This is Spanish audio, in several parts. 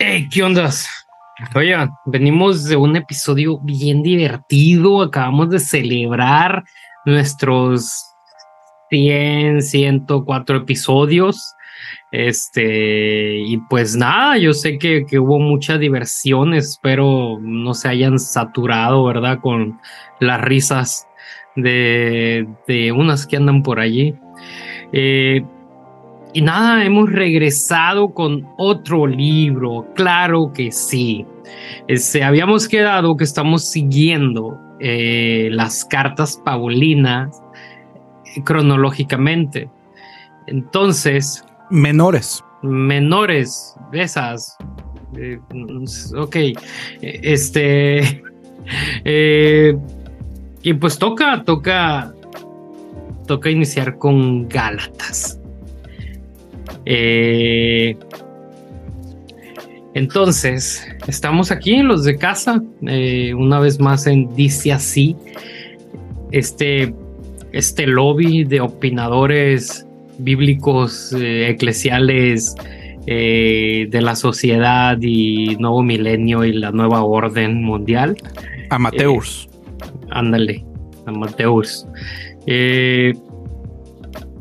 Hey, ¿qué ondas? Oigan, venimos de un episodio bien divertido. Acabamos de celebrar nuestros 100, 104 episodios. Este, y pues nada, yo sé que, que, hubo mucha diversión. Espero no se hayan saturado, ¿verdad? Con las risas de, de unas que andan por allí. Eh, y nada, hemos regresado con otro libro, claro que sí. Este, habíamos quedado que estamos siguiendo eh, las cartas paulinas cronológicamente. Entonces... Menores. Menores, esas. Eh, ok. Este... Eh, y pues toca, toca, toca iniciar con Gálatas. Eh, entonces, estamos aquí, los de casa, eh, una vez más en Dice Así, este, este lobby de opinadores bíblicos, eh, eclesiales, de la sociedad y nuevo milenio y la nueva orden mundial. Amateurs. ándale, amateurs.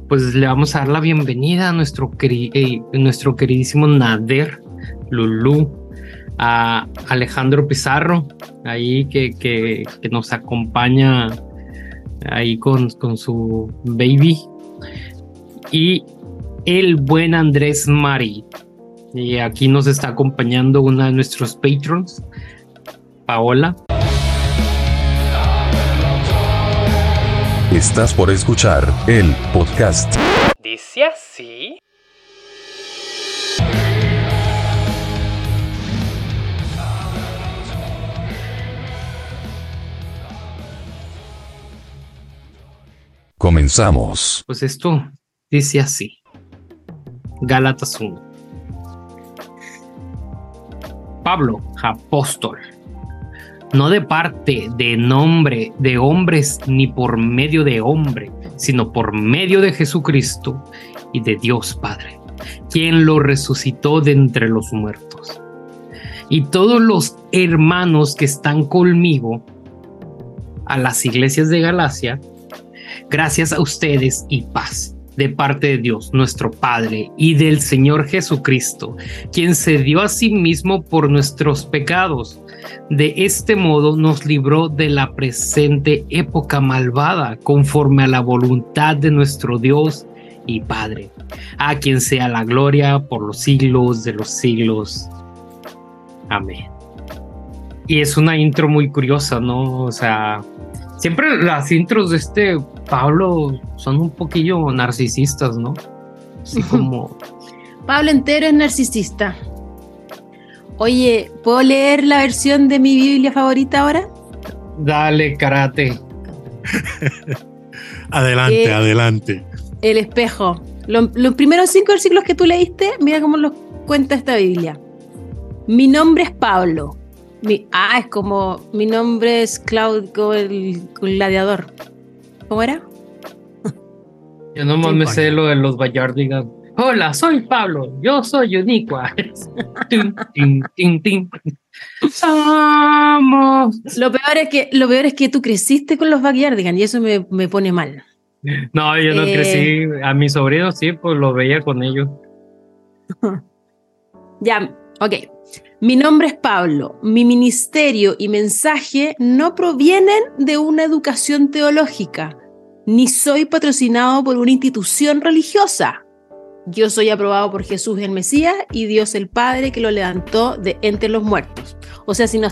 Pues le vamos a dar la bienvenida a nuestro, eh, nuestro queridísimo Nader Lulú, a Alejandro Pizarro, ahí que, que, nos acompaña ahí con, con, su baby, y el buen Andrés Mari. Y aquí nos está acompañando una de nuestros patrons, Paola. Estás por escuchar el podcast. Dice así. Comenzamos. Pues esto dice así. Gálatas 1. Pablo, apóstol no de parte de nombre de hombres ni por medio de hombre, sino por medio de Jesucristo y de Dios Padre, quien lo resucitó de entre los muertos. Y todos los hermanos que están conmigo a las iglesias de Galacia, gracias a ustedes y paz de parte de Dios, nuestro Padre, y del Señor Jesucristo, quien se dio a sí mismo por nuestros pecados. De este modo nos libró de la presente época malvada, conforme a la voluntad de nuestro Dios y Padre, a quien sea la gloria por los siglos de los siglos. Amén. Y es una intro muy curiosa, ¿no? O sea, siempre las intros de este Pablo son un poquillo narcisistas, ¿no? Así como... Pablo entero es narcisista. Oye, ¿puedo leer la versión de mi Biblia favorita ahora? Dale, karate. adelante, eh, adelante. El espejo. los primeros cinco versículos que tú leíste, mira cómo los cuenta esta Biblia. Mi nombre es Pablo. Mi, ah, es como mi nombre es Claudio el gladiador. ¿Cómo era? Yo no más me sé lo de los Bayardigan. Hola, soy Pablo, yo soy Uniqua. Lo peor es que lo peor es que tú creciste con los Backyardigans y eso me, me, pone mal. No, yo no eh, crecí. A mi sobrino sí, pues lo veía con ellos. ya, ok. Mi nombre es Pablo. Mi ministerio y mensaje no provienen de una educación teológica, ni soy patrocinado por una institución religiosa. Yo soy aprobado por Jesús el Mesías y Dios el Padre que lo levantó de entre los muertos. O sea, si no,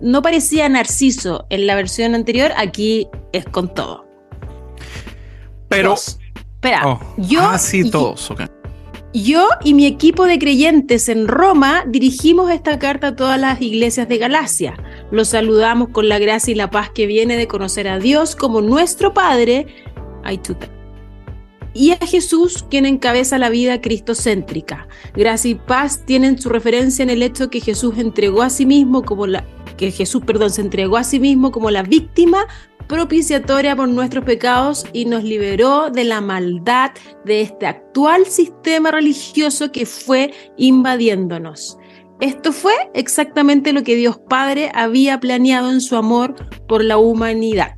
no, parecía Narciso en la versión anterior, aquí es con todo. Pero... Espera, oh, yo... Ah, sí, todos, ok. Yo y mi equipo de creyentes en Roma dirigimos esta carta a todas las iglesias de Galacia. Los saludamos con la gracia y la paz que viene de conocer a Dios como nuestro Padre y a Jesús quien encabeza la vida cristocéntrica. Gracia y paz tienen su referencia en el hecho que Jesús entregó a sí mismo como la que Jesús, perdón, se entregó a sí mismo como la víctima propiciatoria por nuestros pecados y nos liberó de la maldad de este actual sistema religioso que fue invadiéndonos. Esto fue exactamente lo que Dios Padre había planeado en su amor por la humanidad.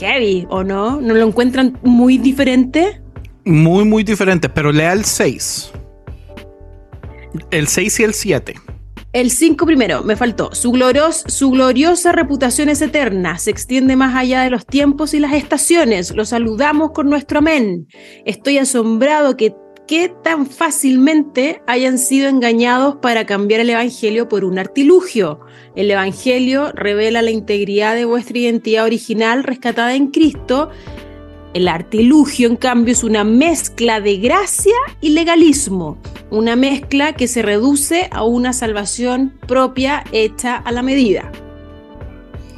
Heavy, ¿o no? ¿No lo encuentran muy diferente? Muy, muy diferente, pero lea el 6. El 6 y el 7. El 5 primero, me faltó. Su, su gloriosa reputación es eterna, se extiende más allá de los tiempos y las estaciones. Lo saludamos con nuestro amén. Estoy asombrado que qué tan fácilmente hayan sido engañados para cambiar el Evangelio por un artilugio. El Evangelio revela la integridad de vuestra identidad original rescatada en Cristo. El artilugio, en cambio, es una mezcla de gracia y legalismo, una mezcla que se reduce a una salvación propia hecha a la medida.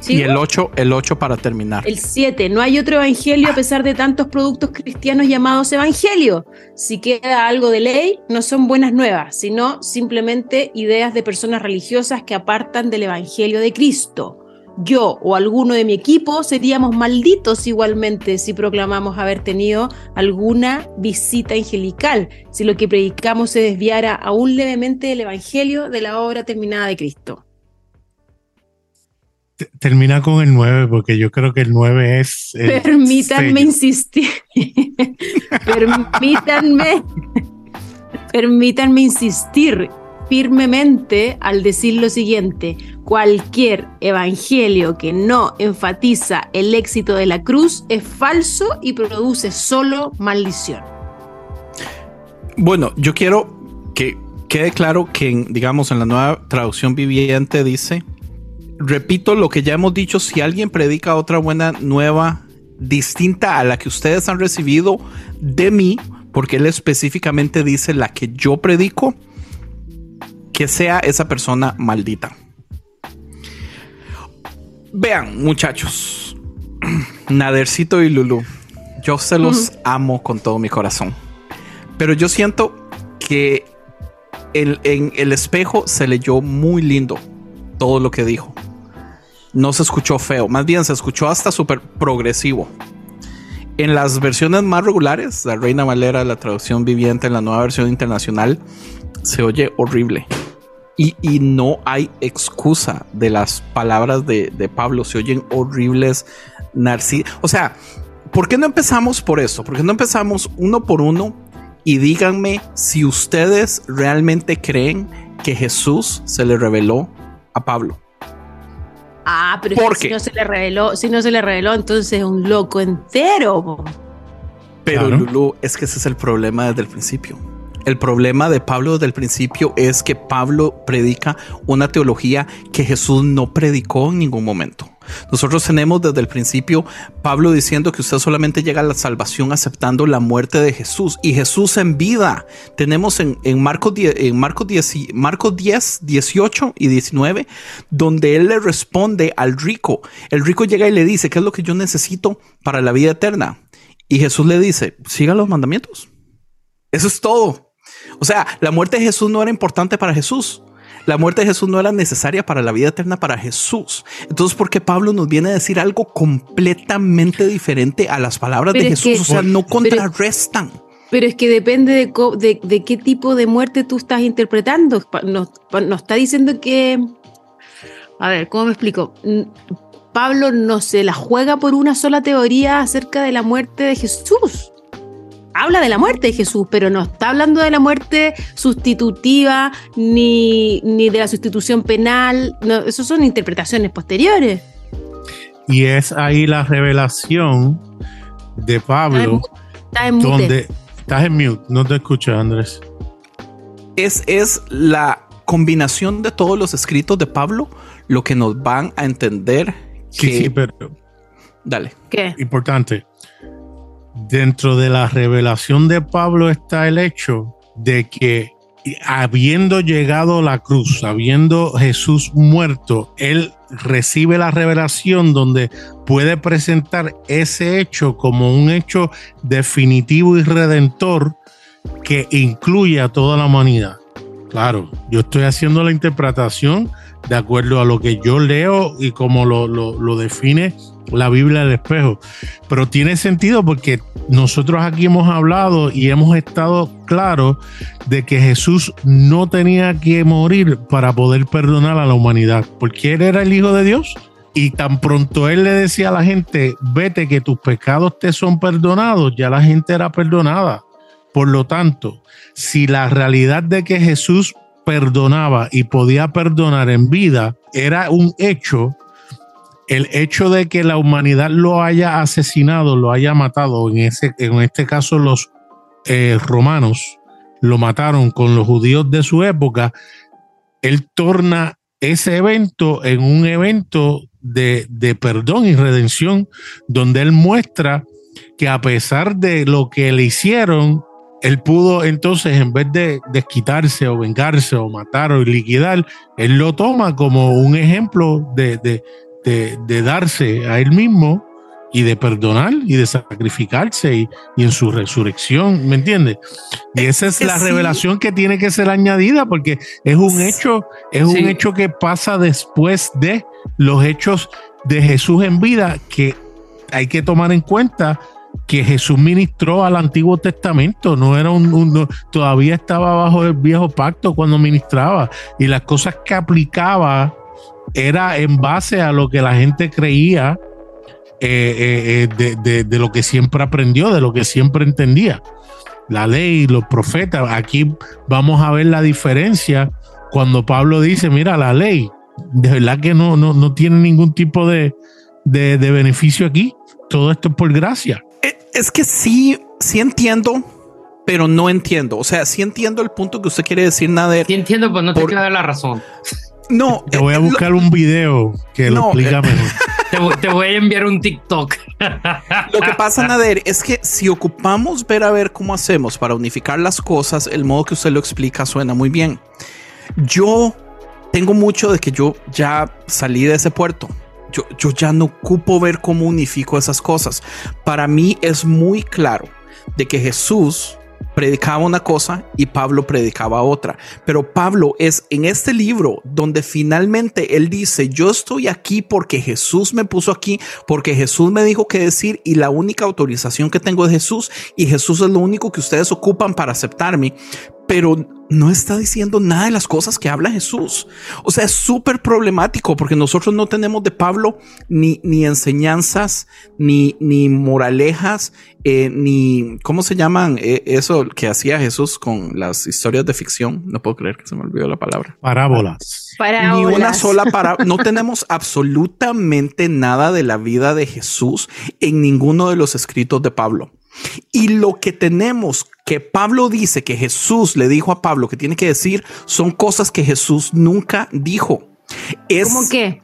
Y el 8, el 8 para terminar. El 7, no hay otro evangelio a pesar de tantos productos cristianos llamados evangelio. Si queda algo de ley, no son buenas nuevas, sino simplemente ideas de personas religiosas que apartan del evangelio de Cristo. Yo o alguno de mi equipo seríamos malditos igualmente si proclamamos haber tenido alguna visita angelical, si lo que predicamos se desviara aún levemente del evangelio de la obra terminada de Cristo termina con el 9, porque yo creo que el 9 es. permítanme insistir. permítanme. permítanme insistir firmemente al decir lo siguiente: cualquier evangelio que no enfatiza el éxito de la cruz es falso y produce solo maldición. Bueno, yo quiero que quede claro que, digamos, en la nueva traducción viviente dice repito lo que ya hemos dicho, si alguien predica otra buena nueva distinta a la que ustedes han recibido de mí, porque él específicamente dice la que yo predico, que sea esa persona maldita. Vean, muchachos, Nadercito y Lulu, yo se los amo con todo mi corazón, pero yo siento que en el espejo se leyó muy lindo todo lo que dijo no se escuchó feo, más bien se escuchó hasta súper progresivo. En las versiones más regulares, la Reina Valera, la traducción viviente en la nueva versión internacional, se oye horrible. Y, no hay excusa de las palabras de, Pablo, se oyen horribles, narcis. O sea, ¿por qué no empezamos por eso? ¿Por qué no empezamos uno por uno y díganme si ustedes realmente creen que Jesús se le reveló a Pablo? Ah, pero si no se le reveló, si no se le reveló, entonces es un loco entero. Pero Lulu, es que ese es el problema desde el principio. El problema de Pablo desde el principio es que Pablo predica una teología que Jesús no predicó en ningún momento. Nosotros tenemos desde el principio Pablo diciendo que usted solamente llega a la salvación aceptando la muerte de Jesús y Jesús en vida. Tenemos en, Marcos, 10, en Marcos, 10, Marcos 10, 18 y 19, donde él le responde al rico. El rico llega y le dice, ¿qué es lo que yo necesito para la vida eterna? Y Jesús le dice, siga los mandamientos. Eso es todo. O sea, la muerte de Jesús no era importante para Jesús. La muerte de Jesús no era necesaria para la vida eterna para Jesús. Entonces, ¿por qué Pablo nos viene a decir algo completamente diferente a las palabras de Jesús? o sea, no contrarrestan. Pero es que depende de, qué tipo de muerte tú estás interpretando. Nos, nos está diciendo que... A ver, ¿cómo me explico? Pablo no se la juega por una sola teoría acerca de la muerte de Jesús habla de la muerte de Jesús, pero no está hablando de la muerte sustitutiva ni, ni de la sustitución penal. No, eso son interpretaciones posteriores. Y es ahí la revelación de Pablo. Estás en mute. Donde, estás en mute, no te escucho, Andrés. Es, es la combinación de todos los escritos de Pablo lo que nos van a entender. Sí, sí, pero. Dale. ¿Qué? Importante dentro de la revelación de Pablo está el hecho de que habiendo llegado la cruz, habiendo Jesús muerto, él recibe la revelación donde puede presentar ese hecho como un hecho definitivo y redentor que incluye a toda la humanidad. Claro, yo estoy haciendo la interpretación de acuerdo a lo que yo leo y como lo, lo define la Biblia al espejo. Pero tiene sentido porque nosotros aquí hemos hablado y hemos estado claros de que Jesús no tenía que morir para poder perdonar a la humanidad, porque Él era el Hijo de Dios. Y tan pronto Él le decía a la gente, vete que tus pecados te son perdonados, ya la gente era perdonada. Por lo tanto, si la realidad de que Jesús perdonaba y podía perdonar en vida era un hecho, el hecho de que la humanidad lo haya asesinado, lo haya matado, en, ese, en este caso los eh, romanos lo mataron con los judíos de su época, él torna ese evento en un evento de, de perdón y redención, donde él muestra que a pesar de lo que le hicieron, él pudo entonces, en vez de desquitarse o vengarse o matar o liquidar, él lo toma como un ejemplo de, de, darse a él mismo y de perdonar y de sacrificarse y, en su resurrección, ¿me entiendes? Y esa es la revelación que tiene que ser añadida porque es un hecho, es un hecho que pasa después de los hechos de Jesús en vida que hay que tomar en cuenta que Jesús ministró al Antiguo Testamento, no era un, todavía estaba bajo el viejo pacto cuando ministraba y las cosas que aplicaba era en base a lo que la gente creía eh, eh, eh, de, lo que siempre aprendió, de lo que siempre entendía. La ley, los profetas, aquí vamos a ver la diferencia cuando Pablo dice, mira, la ley, de verdad que no, no, no tiene ningún tipo de, de, beneficio aquí, todo esto es por gracia. Es que sí, sí entiendo, pero no entiendo. O sea, sí entiendo el punto que usted quiere decir, Nader. Sí entiendo, pero no te queda la razón. No. Te voy a eh, buscar un video que lo explica eh, mejor. Te, voy a enviar un TikTok. Lo que pasa, Nader, es que si ocupamos ver a ver cómo hacemos para unificar las cosas, el modo que usted lo explica suena muy bien. Yo tengo mucho de que yo ya salí de ese puerto. Yo, yo ya no ocupo ver cómo unifico esas cosas. Para mí es muy claro de que Jesús predicaba una cosa y Pablo predicaba otra. Pero Pablo es en este libro donde finalmente él dice, yo estoy aquí porque Jesús me puso aquí, porque Jesús me dijo qué decir y la única autorización que tengo es Jesús y Jesús es lo único que ustedes ocupan para aceptarme. Pero no está diciendo nada de las cosas que habla Jesús. O sea, es súper problemático porque nosotros no tenemos de Pablo ni, ni enseñanzas, ni, ni moralejas, eh, ni, ¿cómo se llaman eh, eso que hacía Jesús con las historias de ficción? No puedo creer que se me olvidó la palabra. Parábolas. Ni una sola para No tenemos absolutamente nada de la vida de Jesús en ninguno de los escritos de Pablo. Y lo que tenemos que Pablo dice que Jesús le dijo a Pablo que tiene que decir son cosas que Jesús nunca dijo. Es, ¿Cómo qué?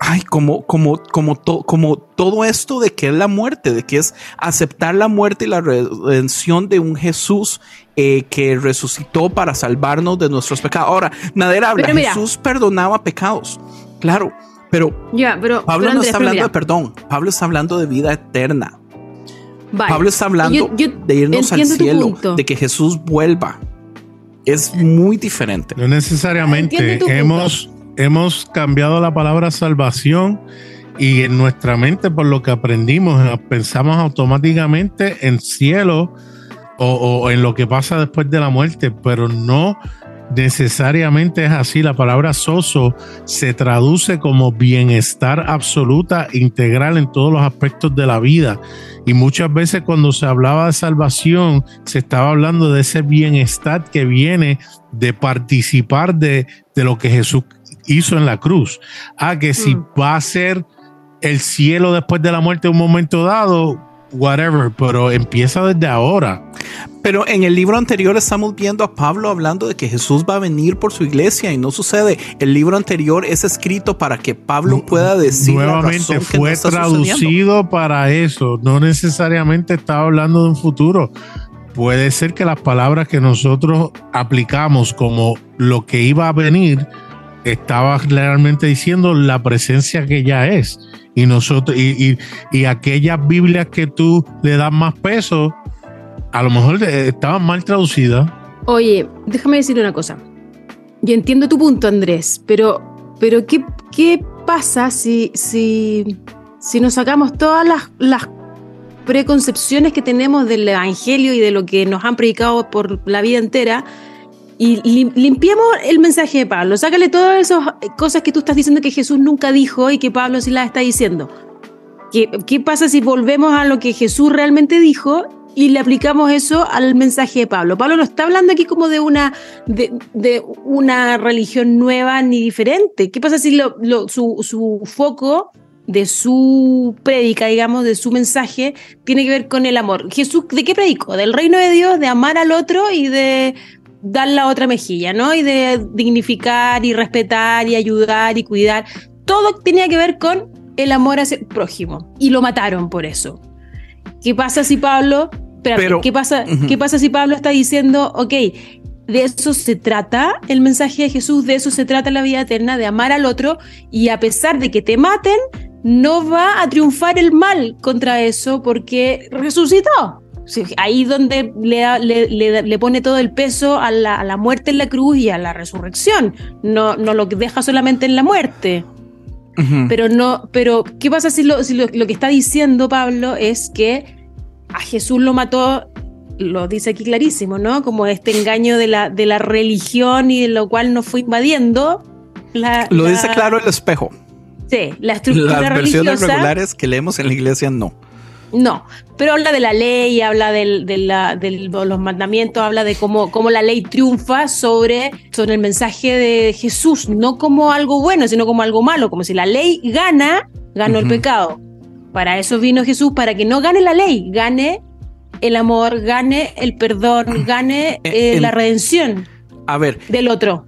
Ay, como, como, como, como todo esto de que es la muerte, de que es aceptar la muerte y la redención de un Jesús eh, que resucitó para salvarnos de nuestros pecados. Ahora, Nadera habla, Jesús perdonaba pecados, claro, pero, ya, pero Pablo no está hablando de perdón, Pablo está hablando de vida eterna. Pablo está hablando de irnos al cielo, de que Jesús vuelva. Es muy diferente. No necesariamente. Hemos, hemos cambiado la palabra salvación y en nuestra mente, por lo que aprendimos, pensamos automáticamente en cielo o, o en lo que pasa después de la muerte, pero no necesariamente es así. La palabra soso se traduce como bienestar absoluta, integral en todos los aspectos de la vida. Y muchas veces cuando se hablaba de salvación, se estaba hablando de ese bienestar que viene de participar de, de lo que Jesús hizo en la cruz. Ah, que si mm. va a ser el cielo después de la muerte en un momento dado, whatever, pero empieza desde ahora. Pero en el libro anterior estamos viendo a Pablo hablando de que Jesús va a venir por su iglesia y no sucede. El libro anterior es escrito para que Pablo pueda decir nuevamente fue traducido para eso. No necesariamente estaba hablando de un futuro. Puede ser que las palabras que nosotros aplicamos como lo que iba a venir estaba realmente diciendo la presencia que ya es y nosotros y, y, aquellas Biblias que tú le das más peso, a lo mejor estaban mal traducidas. Oye, déjame decir una cosa. Yo entiendo tu punto, Andrés, pero, pero ¿qué, qué pasa si, si si nos sacamos todas las, las preconcepciones que tenemos del Evangelio y de lo que nos han predicado por la vida entera, y limpiemos el mensaje de Pablo, sácale todas esas cosas que tú estás diciendo que Jesús nunca dijo y que Pablo sí las está diciendo. ¿Qué, ¿Qué pasa si volvemos a lo que Jesús realmente dijo y le aplicamos eso al mensaje de Pablo. Pablo no está hablando aquí como de una, de, una religión nueva ni diferente. ¿Qué pasa si lo, su, su, foco de su prédica, digamos, de su mensaje, tiene que ver con el amor? Jesús, ¿de qué predicó? Del reino de Dios, de amar al otro y de dar la otra mejilla, ¿no? Y de dignificar y respetar y ayudar y cuidar. Todo tenía que ver con el amor hacia el prójimo. Y lo mataron por eso. ¿Qué pasa si Pablo pero, ¿qué pasa, ¿qué pasa si Pablo está diciendo, ok, de eso se trata el mensaje de Jesús, de eso se trata la vida eterna, de amar al otro y a pesar de que te maten, no va a triunfar el mal contra eso porque resucitó. Ahí donde le, le, le, pone todo el peso a la, a la, muerte en la cruz y a la resurrección. No, no lo deja solamente en la muerte. Pero no, pero ¿qué pasa si, lo, si lo, lo que está diciendo Pablo es que a Jesús lo mató, lo dice aquí clarísimo, ¿no? Como este engaño de la, de la religión y de lo cual nos fue invadiendo. lo dice claro el espejo. Sí, la estructura Las versiones regulares que leemos en la iglesia no. No, pero habla de la ley, habla de, los mandamientos, habla de cómo, cómo la ley triunfa sobre, sobre el mensaje de Jesús, no como algo bueno, sino como algo malo, como si la ley gana, ganó el pecado. Para eso vino Jesús, para que no gane la ley, gane el amor, gane el perdón, gane eh, la redención a ver, del otro.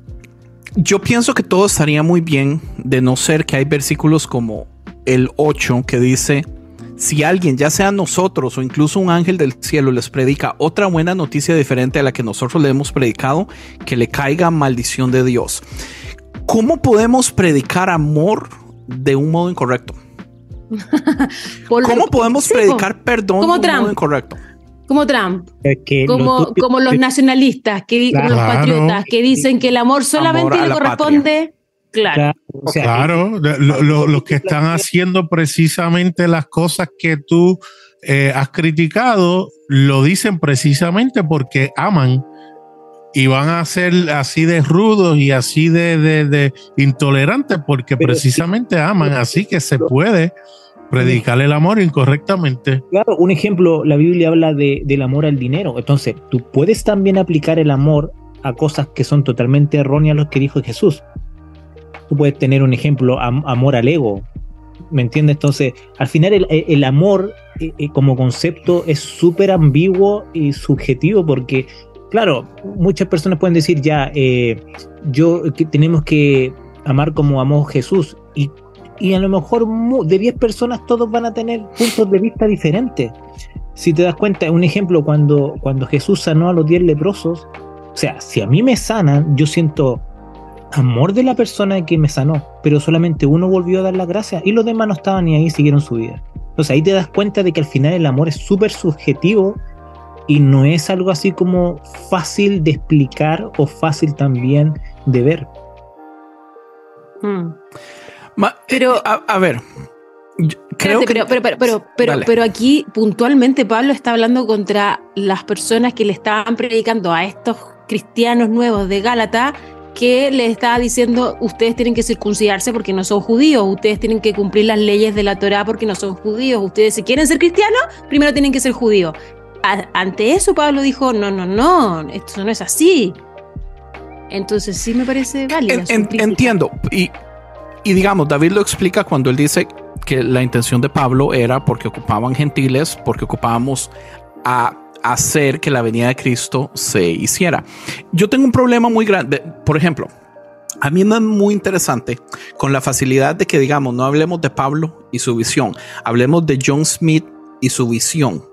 Yo pienso que todo estaría muy bien, de no ser que hay versículos como el 8 que dice, si alguien, ya sea nosotros o incluso un ángel del cielo, les predica otra buena noticia diferente a la que nosotros le hemos predicado, que le caiga maldición de Dios. ¿Cómo podemos predicar amor de un modo incorrecto? ¿Cómo podemos predicar perdón como Trump. incorrecto? Como Trump, como, como los nacionalistas, que, los patriotas, que dicen que el amor solamente le corresponde. Claro. Claro, los que están haciendo precisamente las cosas que tú eh, has criticado, lo dicen precisamente porque aman y van a ser así de rudos y así de, de, intolerantes porque precisamente aman, así que se puede predicar el amor incorrectamente. Claro, un ejemplo, la Biblia habla de, del amor al dinero, entonces tú puedes también aplicar el amor a cosas que son totalmente erróneas lo que dijo Jesús. Tú puedes tener un ejemplo, amor al ego, ¿me entiendes? Entonces, al final el, amor eh, eh, como concepto es súper ambiguo y subjetivo porque claro, muchas personas pueden decir ya, eh, yo tenemos que amar como amó Jesús y, y, a lo mejor de 10 personas todos van a tener puntos de vista diferentes. Si te das cuenta, un ejemplo, cuando, cuando Jesús sanó a los 10 leprosos, o sea, si a mí me sanan, yo siento amor de la persona que me sanó, pero solamente uno volvió a dar la gracia y los demás no estaban ni ahí, siguieron su vida. Entonces ahí te das cuenta de que al final el amor es súper subjetivo y no es algo así como fácil de explicar o fácil también de ver. Hmm. pero, eh, a, ver, creo pero, pero, pero, pero, pero, aquí puntualmente Pablo está hablando contra las personas que le estaban predicando a estos cristianos nuevos de Gálata que le estaba diciendo ustedes tienen que circuncidarse porque no son judíos, ustedes tienen que cumplir las leyes de la Torá porque no son judíos, ustedes si quieren ser cristianos, primero tienen que ser judíos ante eso Pablo dijo, no, no, no, esto no es así. Entonces sí me parece válido. entiendo. Y, y digamos, David lo explica cuando él dice que la intención de Pablo era porque ocupaban gentiles, porque ocupábamos a hacer que la venida de Cristo se hiciera. Yo tengo un problema muy grande. Por ejemplo, a mí me es muy interesante con la facilidad de que, digamos, no hablemos de Pablo y su visión, hablemos de John Smith y su visión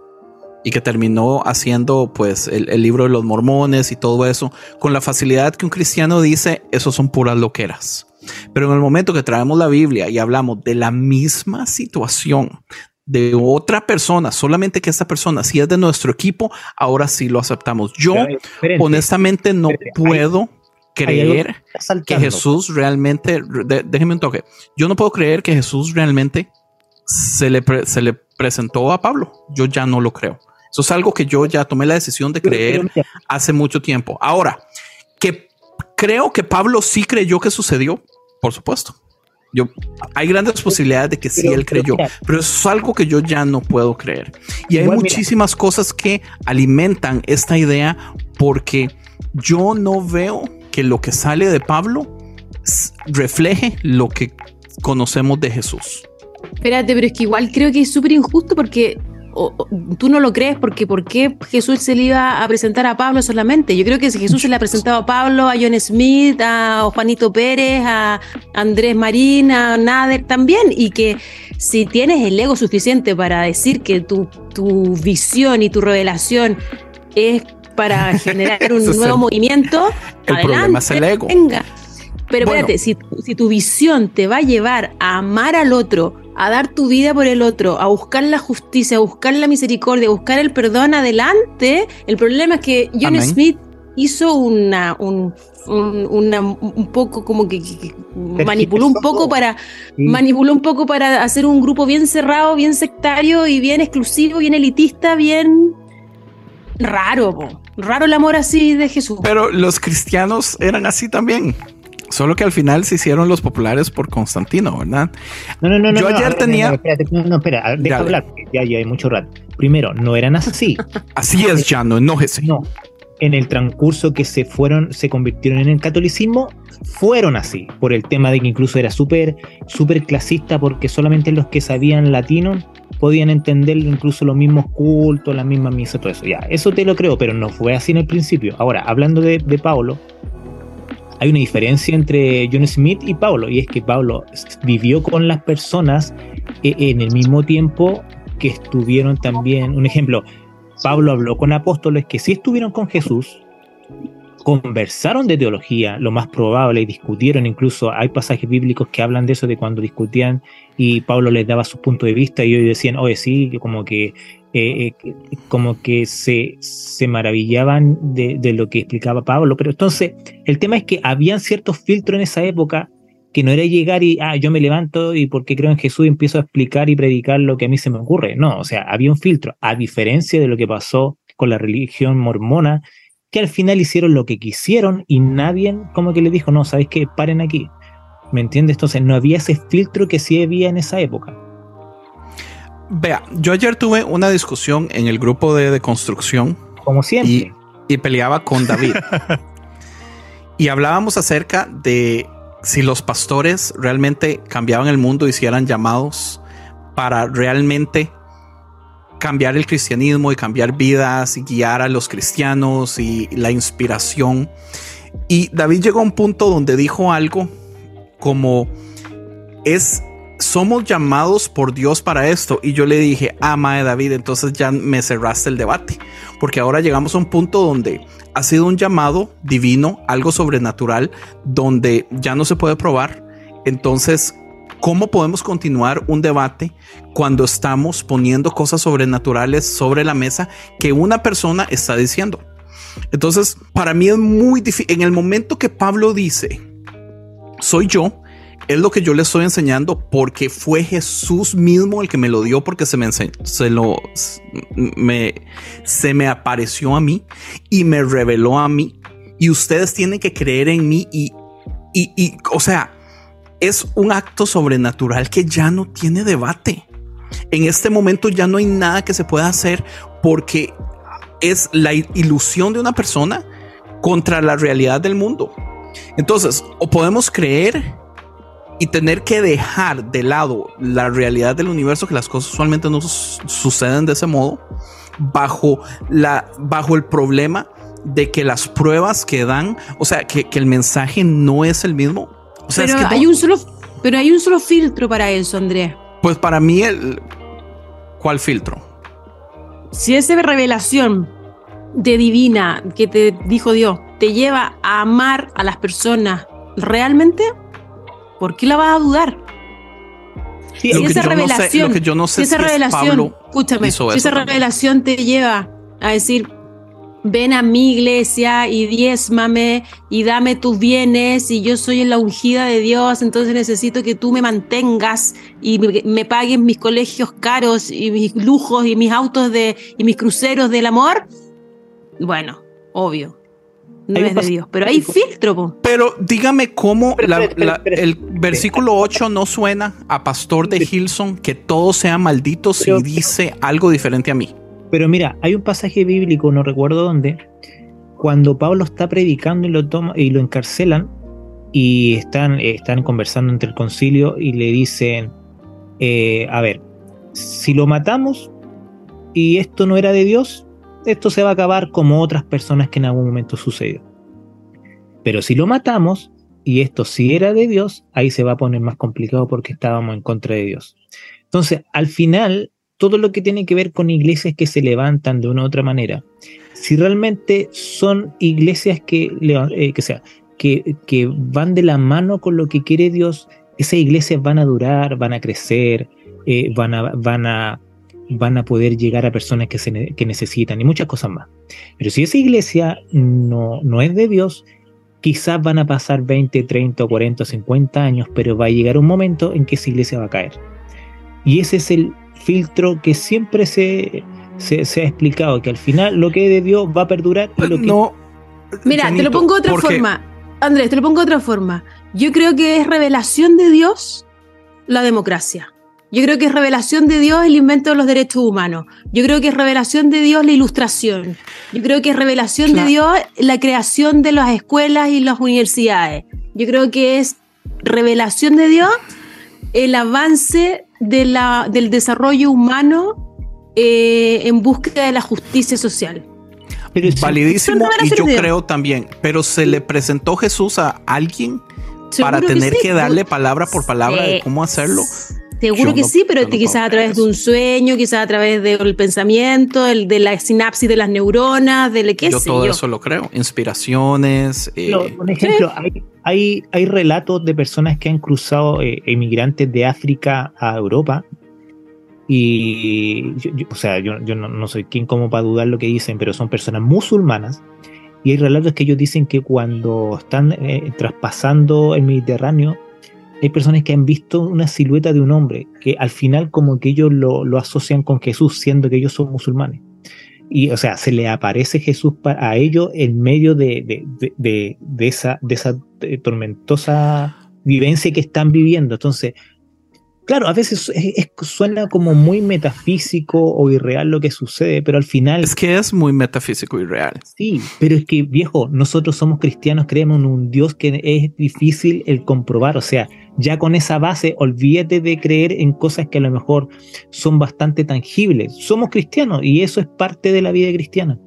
y que terminó haciendo pues el, libro de los mormones y todo eso con la facilidad que un cristiano dice, eso son puras loqueras. Pero en el momento que traemos la Biblia y hablamos de la misma situación de otra persona, solamente que esta persona si es de nuestro equipo, ahora sí lo aceptamos. Yo honestamente no puedo creer que Jesús realmente, déjeme un toque, yo no puedo creer que Jesús realmente se le, se le presentó a Pablo. Yo ya no lo creo. Eso es algo que yo ya tomé la decisión de creer hace mucho tiempo. Ahora, que creo que Pablo sí creyó que sucedió, por supuesto. Yo, hay grandes posibilidades de que sí él creyó, pero eso es algo que yo ya no puedo creer. Y hay muchísimas cosas que alimentan esta idea porque yo no veo que lo que sale de Pablo refleje lo que conocemos de Jesús. Espérate, pero es que igual creo que es súper injusto porque tú no lo crees porque ¿por qué Jesús se le iba a presentar a Pablo solamente? Yo creo que si Jesús se le ha presentado a Pablo, a John Smith, a Juanito Pérez, a Andrés Marín, a Nader también, y que si tienes el ego suficiente para decir que tu, tu visión y tu revelación es para generar un nuevo movimiento, el problema es el ego. Venga. Pero espérate, si, si tu visión te va a llevar a amar al otro, a dar tu vida por el otro, a buscar la justicia, a buscar la misericordia, a buscar el perdón adelante, el problema es que John Smith hizo una, un, un poco como que, manipuló un poco para manipuló un poco para hacer un grupo bien cerrado, bien sectario y bien exclusivo, bien elitista, bien raro, raro el amor así de Jesús. Pero los cristianos eran así también. Solo que al final se hicieron los populares por Constantino, ¿verdad? No, no, no. Yo ayer tenía. No, espérate, no, espera, deja hablar, ya, ya hay mucho rato. Primero, no eran así. así es, ya no enójese. No. En el transcurso que se fueron, se convirtieron en el catolicismo, fueron así, por el tema de que incluso era súper, súper clasista, porque solamente los que sabían latino podían entender incluso los mismos cultos, las mismas misas, todo eso. Ya, eso te lo creo, pero no fue así en el principio. Ahora, hablando de, de Pablo, hay una diferencia entre John Smith y Pablo, y es que Pablo vivió con las personas eh, en el mismo tiempo que estuvieron también, un ejemplo, Pablo habló con apóstoles que sí estuvieron con Jesús, conversaron de teología, lo más probable, y discutieron, incluso hay pasajes bíblicos que hablan de eso, de cuando discutían y Pablo les daba su punto de vista y ellos decían, oye, sí, como que eh, eh, como que se, se maravillaban de, de, lo que explicaba Pablo. Pero entonces, el tema es que habían ciertos filtros en esa época que no era llegar y, ah, yo me levanto y porque creo en Jesús y empiezo a explicar y predicar lo que a mí se me ocurre. No, o sea, había un filtro, a diferencia de lo que pasó con la religión mormona, que al final hicieron lo que quisieron y nadie como que le dijo, no, ¿sabes qué? Paren aquí. ¿Me entiendes? Entonces no había ese filtro que sí había en esa época. Vea, yo ayer tuve una discusión en el grupo de, construcción. Como siempre. Y, peleaba con David. y hablábamos acerca de si los pastores realmente cambiaban el mundo, hicieran llamados para realmente cambiar el cristianismo y cambiar vidas y guiar a los cristianos y la inspiración. Y David llegó a un punto donde dijo algo como es somos llamados por Dios para esto. Y yo le dije, ama ah, de David, entonces ya me cerraste el debate. Porque ahora llegamos a un punto donde ha sido un llamado divino, algo sobrenatural, donde ya no se puede probar. Entonces, ¿cómo podemos continuar un debate cuando estamos poniendo cosas sobrenaturales sobre la mesa que una persona está diciendo? Entonces, para mí es muy difícil. En el momento que Pablo dice, soy yo, es lo que yo le estoy enseñando porque fue Jesús mismo el que me lo dio porque se me se lo me se me apareció a mí y me reveló a mí y ustedes tienen que creer en mí y y, y o sea, es un acto sobrenatural que ya no tiene debate. En este momento ya no hay nada que se pueda hacer porque es la ilusión de una persona contra la realidad del mundo. Entonces, o podemos creer y tener que dejar de lado la realidad del universo, que las cosas usualmente no suceden de ese modo, bajo, la, bajo el problema de que las pruebas que dan, o sea, que, el mensaje no es el mismo. O sea, pero, es que hay un solo, pero hay un solo filtro para eso, Andrés. Pues para mí, el, ¿cuál filtro? Si esa revelación de divina que te dijo Dios te lleva a amar a las personas realmente, ¿por qué la vas a dudar? si esa revelación, esa revelación, escúchame, si esa revelación te lleva a decir, ven a mi iglesia y diezmame y dame tus bienes y yo soy la ungida de Dios, entonces necesito que tú me mantengas y me, me pagues mis colegios caros y mis lujos y mis autos de y mis cruceros del amor. Bueno, obvio. No es de Dios, pero hay filtro, po. Pero dígame cómo la- la- el versículo 8 no suena a pastor de Hilson que todos sean malditos Pero- y dice algo diferente a mí. Pero mira, hay un pasaje bíblico, no recuerdo dónde, cuando Pablo está predicando y lo toma y lo encarcelan y están, están conversando entre el concilio y le dicen, eh, a ver, si lo matamos y esto no era de Dios, esto se va a acabar como otras personas que en algún momento sucedió. Pero si lo matamos y esto sí era de Dios, ahí se va a poner más complicado porque estábamos en contra de Dios. Entonces, al final, todo lo que tiene que ver con iglesias que se levantan de una u otra manera, si realmente son iglesias que, eh, que, que, que van de la mano con lo que quiere Dios, esas iglesias van a durar, van a crecer, eh, van, a, van, a, van a poder llegar a personas que, se ne- que necesitan y muchas cosas más. Pero si esa iglesia no, no es de Dios, quizás van a pasar 20, 30, 40, 50 años, pero va a llegar un momento en que esa iglesia va a caer. Y ese es el filtro que siempre se, se, se ha explicado, que al final lo que es de Dios va a perdurar y lo que No. Mira, te lo pongo de otra porque- forma. Andrés, te lo pongo de otra forma. Yo creo que es revelación de Dios la democracia. Yo creo que es revelación de Dios el invento de los derechos humanos. Yo creo que es revelación de Dios la ilustración. Yo creo que es revelación Claro. de Dios la creación de las escuelas y las universidades. Yo creo que es revelación de Dios el avance de la, del desarrollo humano eh, en búsqueda de la justicia social. Validísimo y yo Dios. creo también, pero se le presentó Jesús a alguien para tener sí. que darle palabra por palabra de cómo hacerlo. Seguro Yo que no- sí, pero no quizás a través de un sueño, quizás a través del pensamiento, el, de la sinapsis de las neuronas, de qué Yo sé todo yo. eso lo creo. Inspiraciones. eh, Pero, por ejemplo, hay, hay, hay relatos de personas que han cruzado eh, emigrantes de África a Europa. Y, yo- yo- o sea, yo, yo no, no soy quien como para dudar lo que dicen, pero son personas musulmanas. Y hay relatos que ellos dicen que cuando están eh, traspasando el Mediterráneo, hay personas que han visto una silueta de un hombre, que al final como que ellos lo, lo asocian con Jesús, siendo que ellos son musulmanes. Y, o sea, se le aparece Jesús a ellos en medio de, de- de- de esa eh, tormentosa vivencia que están viviendo. Entonces, claro, a veces es- es- suena como muy metafísico o irreal lo que sucede, pero al final Es que es muy metafísico y real. sí. Pero es que, viejo, nosotros somos cristianos, creemos en un Dios que es difícil el comprobar. O sea, ya con esa base, olvídate de creer en cosas que a lo mejor son bastante tangibles. Somos cristianos y eso es parte de la vida cristiana.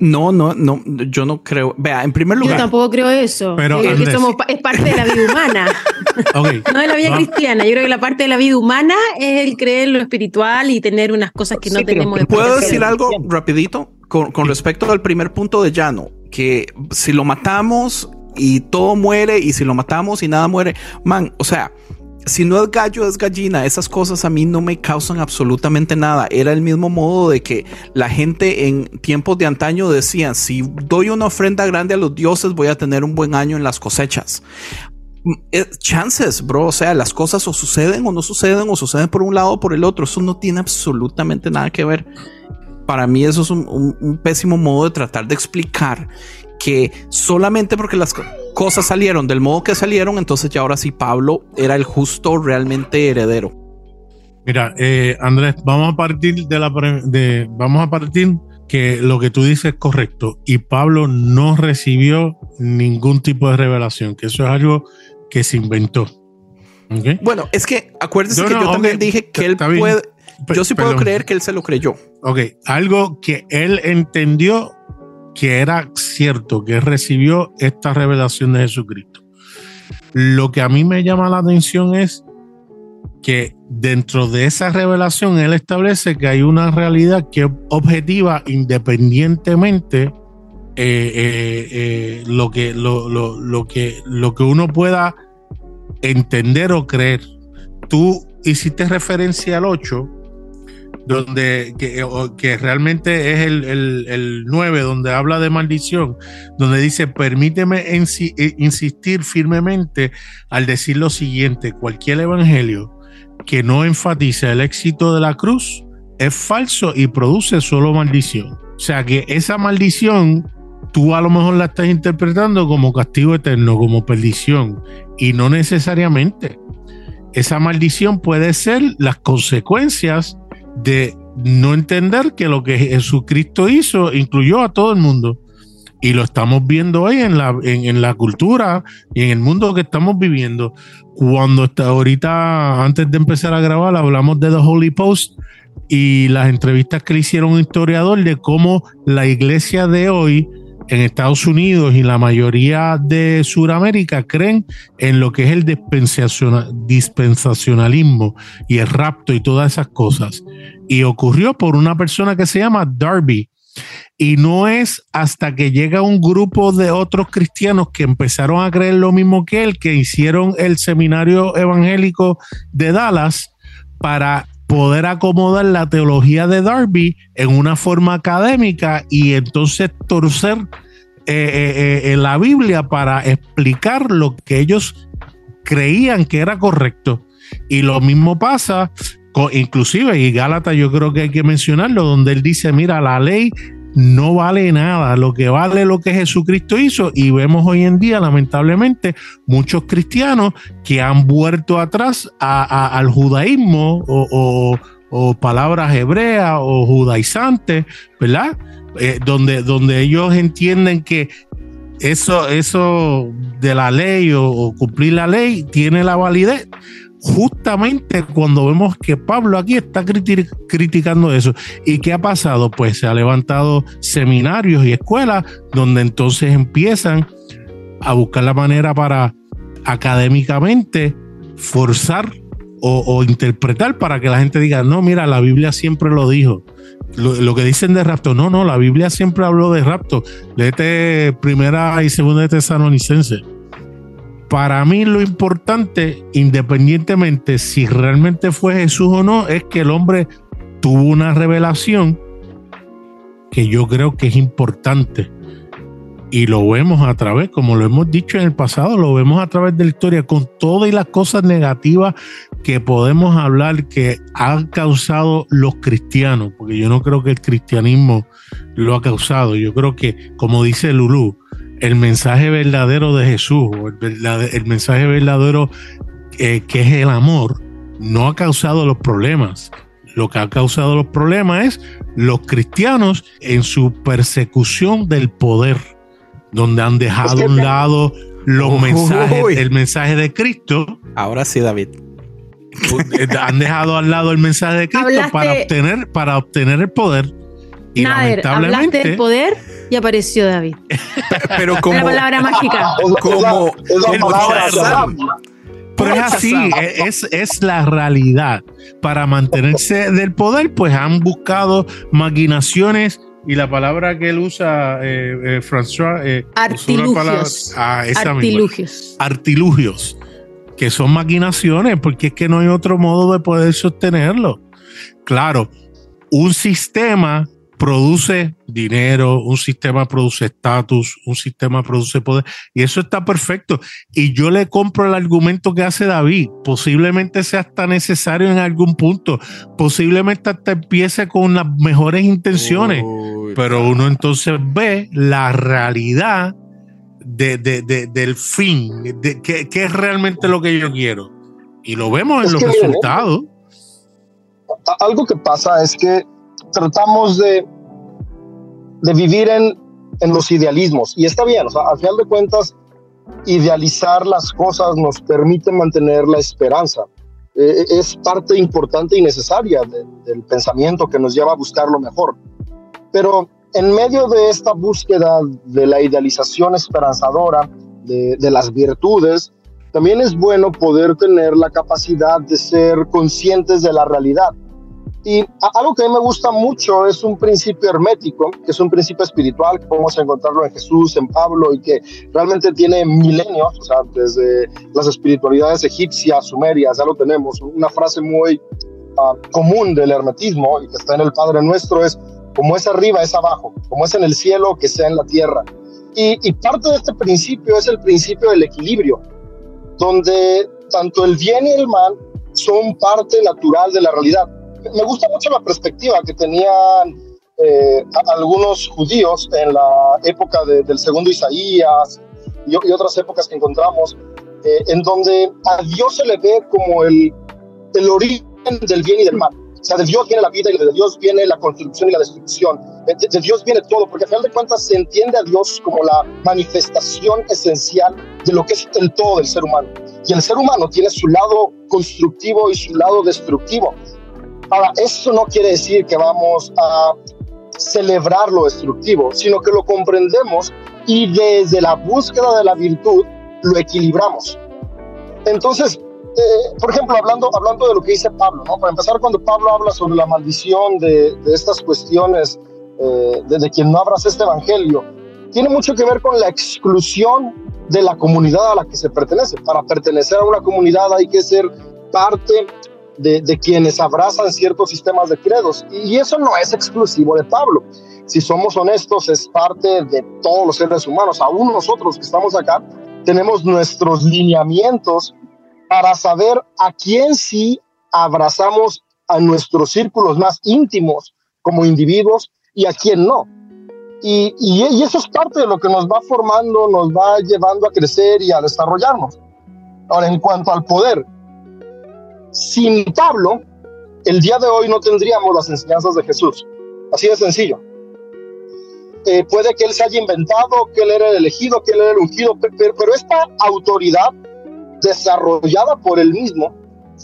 No, no, no, yo no creo. Vea, en primer Yo lugar, tampoco creo eso. Pero, Yo creo que Andrés. somos es parte de la vida humana, no de la vida Va- cristiana. Yo creo que la parte de la vida humana es el creer en lo espiritual y tener unas cosas que no Sí, tenemos en ¿puedo decir algo rapidito con, con respecto al primer punto de Llano? Que si lo matamos y todo muere y si lo matamos y nada muere, man, o sea, si no es gallo, es gallina. Esas cosas a mí no me causan absolutamente nada. Era el mismo modo de que la gente en tiempos de antaño decían, si doy una ofrenda grande a los dioses, voy a tener un buen año en las cosechas. Mm, eh, Chances, bro. O sea, las cosas o suceden o no suceden, o suceden por un lado o por el otro. Eso no tiene absolutamente nada que ver. Para mí eso es un, un- pésimo modo de tratar de explicar que solamente porque las co- cosas salieron del modo que salieron, entonces ya ahora sí Pablo era el justo realmente heredero. Mira, eh, Andrés, vamos a partir de la de, vamos a partir que lo que tú dices es correcto y Pablo no recibió ningún tipo de revelación, que eso es algo que se inventó. ¿Ok? Bueno, es que acuérdense No, que no, yo ok, también dije que él puede, yo sí puedo perdón. creer que él se lo creyó. Ok, algo que él entendió que era cierto, que recibió esta revelación de Jesucristo. Lo que a mí me llama la atención es que dentro de esa revelación él establece que hay una realidad que es objetiva independientemente eh, eh, eh, lo, que, lo, lo- lo que, lo que uno pueda entender o creer. Tú hiciste referencia al 8, donde que, que realmente es el, el, el, 9, donde habla de maldición, donde dice, permíteme eh, insistir firmemente al decir lo siguiente, cualquier evangelio que no enfatiza el éxito de la cruz es falso y produce solo maldición. O sea que esa maldición tú a lo mejor la estás interpretando como castigo eterno, como perdición, y no necesariamente. Esa maldición puede ser las consecuencias de no entender que lo que Jesucristo hizo incluyó a todo el mundo. Y lo estamos viendo hoy en la, en, la cultura y en el mundo que estamos viviendo. Cuando está ahorita, antes de empezar a grabar, hablamos de The Holy Post y las entrevistas que le hicieron un historiador de cómo la iglesia de hoy en Estados Unidos y la mayoría de Sudamérica creen en lo que es el dispensacionalismo y el rapto y todas esas cosas. Y ocurrió por una persona que se llama Darby. Y no es hasta que llega un grupo de otros cristianos que empezaron a creer lo mismo que él, que hicieron el seminario evangélico de Dallas para poder acomodar la teología de Darby en una forma académica y entonces torcer eh, eh, eh, la Biblia para explicar lo que ellos creían que era correcto. Y lo mismo pasa con, inclusive, y Gálatas yo creo que hay que mencionarlo, donde él dice, mira, la ley no vale nada, lo que vale lo que Jesucristo hizo. Y vemos hoy en día lamentablemente muchos cristianos que han vuelto atrás al judaísmo o, palabras hebreas o judaizantes, ¿verdad? Eh, donde, donde ellos entienden que eso, eso de la ley o cumplir la ley tiene la validez justamente cuando vemos que Pablo aquí está criticando eso. ¿Y qué ha pasado? Pues se ha levantado seminarios y escuelas donde entonces empiezan a buscar la manera para académicamente forzar o, interpretar para que la gente diga, no, mira, la Biblia siempre lo dijo. Lo, que dicen de rapto, no, no, la Biblia siempre habló de rapto. Léete primera y segunda de Tesalonicense para mí lo importante, independientemente si realmente fue Jesús o no, es que el hombre tuvo una revelación que yo creo que es importante. Y lo vemos a través, como lo hemos dicho en el pasado, lo vemos a través de la historia, con todas las cosas negativas que podemos hablar que han causado los cristianos, porque yo no creo que el cristianismo lo ha causado. Yo creo que, como dice Lulú, el mensaje verdadero de Jesús, el, mensaje verdadero eh, que es el amor, no ha causado los problemas. Lo que ha causado los problemas es los cristianos en su persecución del poder, donde han dejado a un lado los mensajes, el mensaje de Cristo. Ahora sí, David. Han dejado al lado el mensaje de Cristo para obtener, para obtener el poder. Y Nader, hablaste del poder y apareció David. Pero como la palabra mágica. Como pero es así, es, es la realidad. Para mantenerse del poder, pues han buscado maquinaciones y la palabra que él usa, eh, eh François, eh, artilugios. Ah, artilugios. artilugios, que son maquinaciones, porque es que no hay otro modo de poder sostenerlo. Claro, un sistema produce dinero, un sistema produce estatus, un sistema produce poder, y eso está perfecto. Y yo le compro el argumento que hace David, posiblemente sea hasta necesario en algún punto, posiblemente hasta empiece con las mejores intenciones, pero uno entonces ve la realidad de, del fin, de qué, es realmente lo que yo quiero. Y lo vemos en los resultados. algo que pasa es que tratamos de, de vivir en, en los idealismos. Y está bien, o al final de cuentas, idealizar las cosas nos permite mantener la esperanza. Eh, es parte importante y necesaria del pensamiento que nos lleva a buscar lo mejor. Pero en medio de esta búsqueda de la idealización esperanzadora, de las virtudes, también es bueno poder tener la capacidad de ser conscientes de la realidad y algo que a mí me gusta mucho es un principio hermético, que es un principio espiritual, que podemos encontrarlo en Jesús, en Pablo, y que realmente tiene milenios, o sea, desde las espiritualidades egipcias, sumerias, ya lo tenemos. Una frase muy, ah, común del hermetismo y que está en el Padre Nuestro es como es arriba es abajo, como es en el cielo que sea en la tierra. Y, y parte de este principio es el principio del equilibrio, donde tanto el bien y el mal son parte natural de la realidad. Me gusta mucho la perspectiva que tenían eh, algunos judíos en la época del segundo Isaías y, otras épocas que encontramos, eh, en donde a Dios se le ve como el, el origen del bien y del mal. O sea, de Dios viene la vida y de Dios viene la construcción y la destrucción. De, de, Dios viene todo, porque al final de cuentas se entiende a Dios como la manifestación esencial de lo que es el todo del ser humano. Y el ser humano tiene su lado constructivo y su lado destructivo. Ahora, eso no quiere decir que vamos a celebrar lo destructivo, sino que lo comprendemos y desde la búsqueda de la virtud lo equilibramos. Entonces, eh, por ejemplo, hablando, hablando de lo que dice Pablo, ¿no? para empezar, cuando Pablo habla sobre la maldición de, de estas cuestiones, eh, de, de, quien no abraza este evangelio, tiene mucho que ver con la exclusión de la comunidad a la que se pertenece. Para pertenecer a una comunidad hay que ser parte de, quienes abrazan ciertos sistemas de credos. Y eso no es exclusivo de Pablo. Si somos honestos, es parte de todos los seres humanos. Aún nosotros que estamos acá, tenemos nuestros lineamientos para saber a quién sí abrazamos a nuestros círculos más íntimos como individuos y a quién no. Y, y, eso es parte de lo que nos va formando, nos va llevando a crecer y a desarrollarnos. Ahora, en cuanto al poder, sin Pablo, el día de hoy no tendríamos las enseñanzas de Jesús. Así de sencillo. Eh, puede que él se haya inventado, que él era el elegido, que él era el ungido, pero, pero esta autoridad desarrollada por él mismo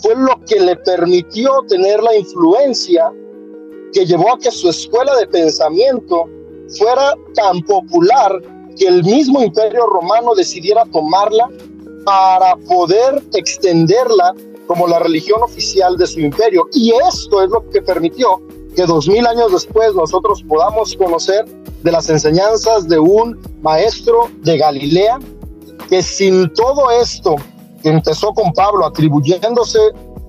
fue lo que le permitió tener la influencia que llevó a que su escuela de pensamiento fuera tan popular que el mismo imperio romano decidiera tomarla para poder extenderla como la religión oficial de su imperio. Y esto es lo que permitió que dos mil años después nosotros podamos conocer de las enseñanzas de un maestro de Galilea, que sin todo esto empezó con Pablo atribuyéndose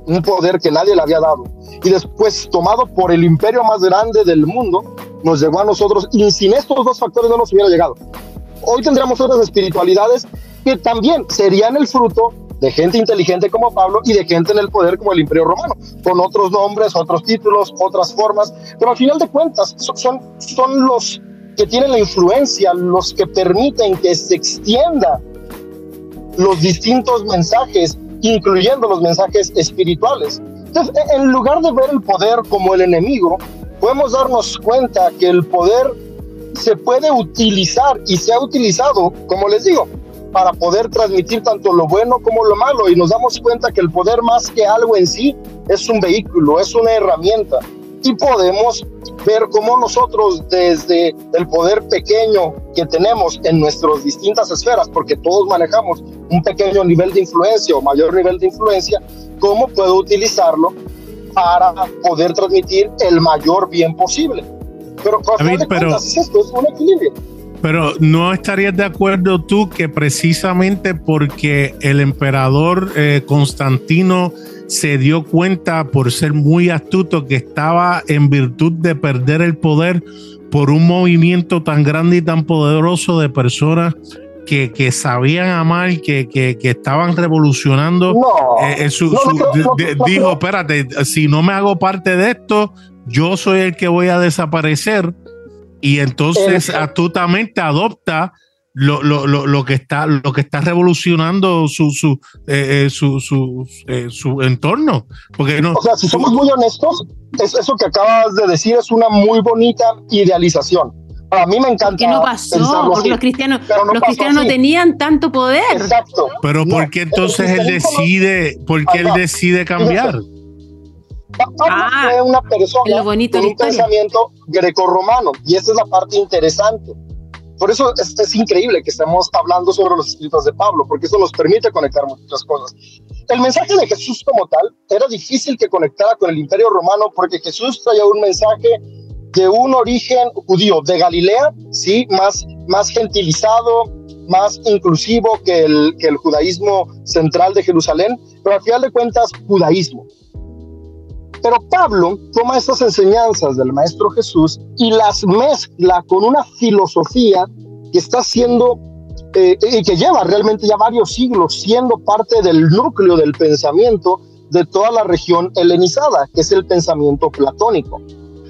un poder que nadie le había dado y después tomado por el imperio más grande del mundo, nos llegó a nosotros y sin estos dos factores no nos hubiera llegado. Hoy tendríamos otras espiritualidades que también serían el fruto de gente inteligente como Pablo y de gente en el poder como el imperio romano, con otros nombres, otros títulos, otras formas, pero al final de cuentas son, son los que tienen la influencia, los que permiten que se extienda los distintos mensajes, incluyendo los mensajes espirituales. Entonces, en lugar de ver el poder como el enemigo, podemos darnos cuenta que el poder se puede utilizar y se ha utilizado, como les digo, para poder transmitir tanto lo bueno como lo malo y nos damos cuenta que el poder más que algo en sí es un vehículo, es una herramienta y podemos ver cómo nosotros desde el poder pequeño que tenemos en nuestras distintas esferas, porque todos manejamos un pequeño nivel de influencia o mayor nivel de influencia, cómo puedo utilizarlo para poder transmitir el mayor bien posible. Pero, David, pero es esto, es un equilibrio. Pero no estarías de acuerdo tú que precisamente porque el emperador eh, Constantino se dio cuenta por ser muy astuto que estaba en virtud de perder el poder por un movimiento tan grande y tan poderoso de personas que, que sabían amar, que, que, que estaban revolucionando. No, eh, eh, su, no, su- no, no, de- no, dijo, espérate, si no me hago parte de esto, yo soy el que voy a desaparecer. Y entonces astutamente adopta lo, lo, lo, lo que está lo que está revolucionando su su, eh, eh, su, su, eh, su entorno porque no O sea, si somos muy honestos, es- eso que acabas de decir es una muy bonita idealización. A mí me encanta. ¿Qué no pasó? Porque así. los cristianos, no los cristianos no tenían tanto poder. Exacto. pero No, ¿por qué entonces él decide por qué él decide cambiar Pablo Ah, fue una persona con un historia. pensamiento grecorromano y esa es la parte interesante. Por eso es, es increíble que estemos hablando sobre los escritos de Pablo, porque eso nos permite conectar muchas cosas. El mensaje de Jesús como tal era difícil que conectara con el imperio romano porque Jesús traía un mensaje de un origen judío de Galilea, sí, más, más gentilizado, más inclusivo que el, que el judaísmo central de Jerusalén, pero al final de cuentas, judaísmo. Pero Pablo toma estas enseñanzas del Maestro Jesús y las mezcla con una filosofía que está siendo eh, y que lleva realmente ya varios siglos siendo parte del núcleo del pensamiento de toda la región helenizada, que es el pensamiento platónico.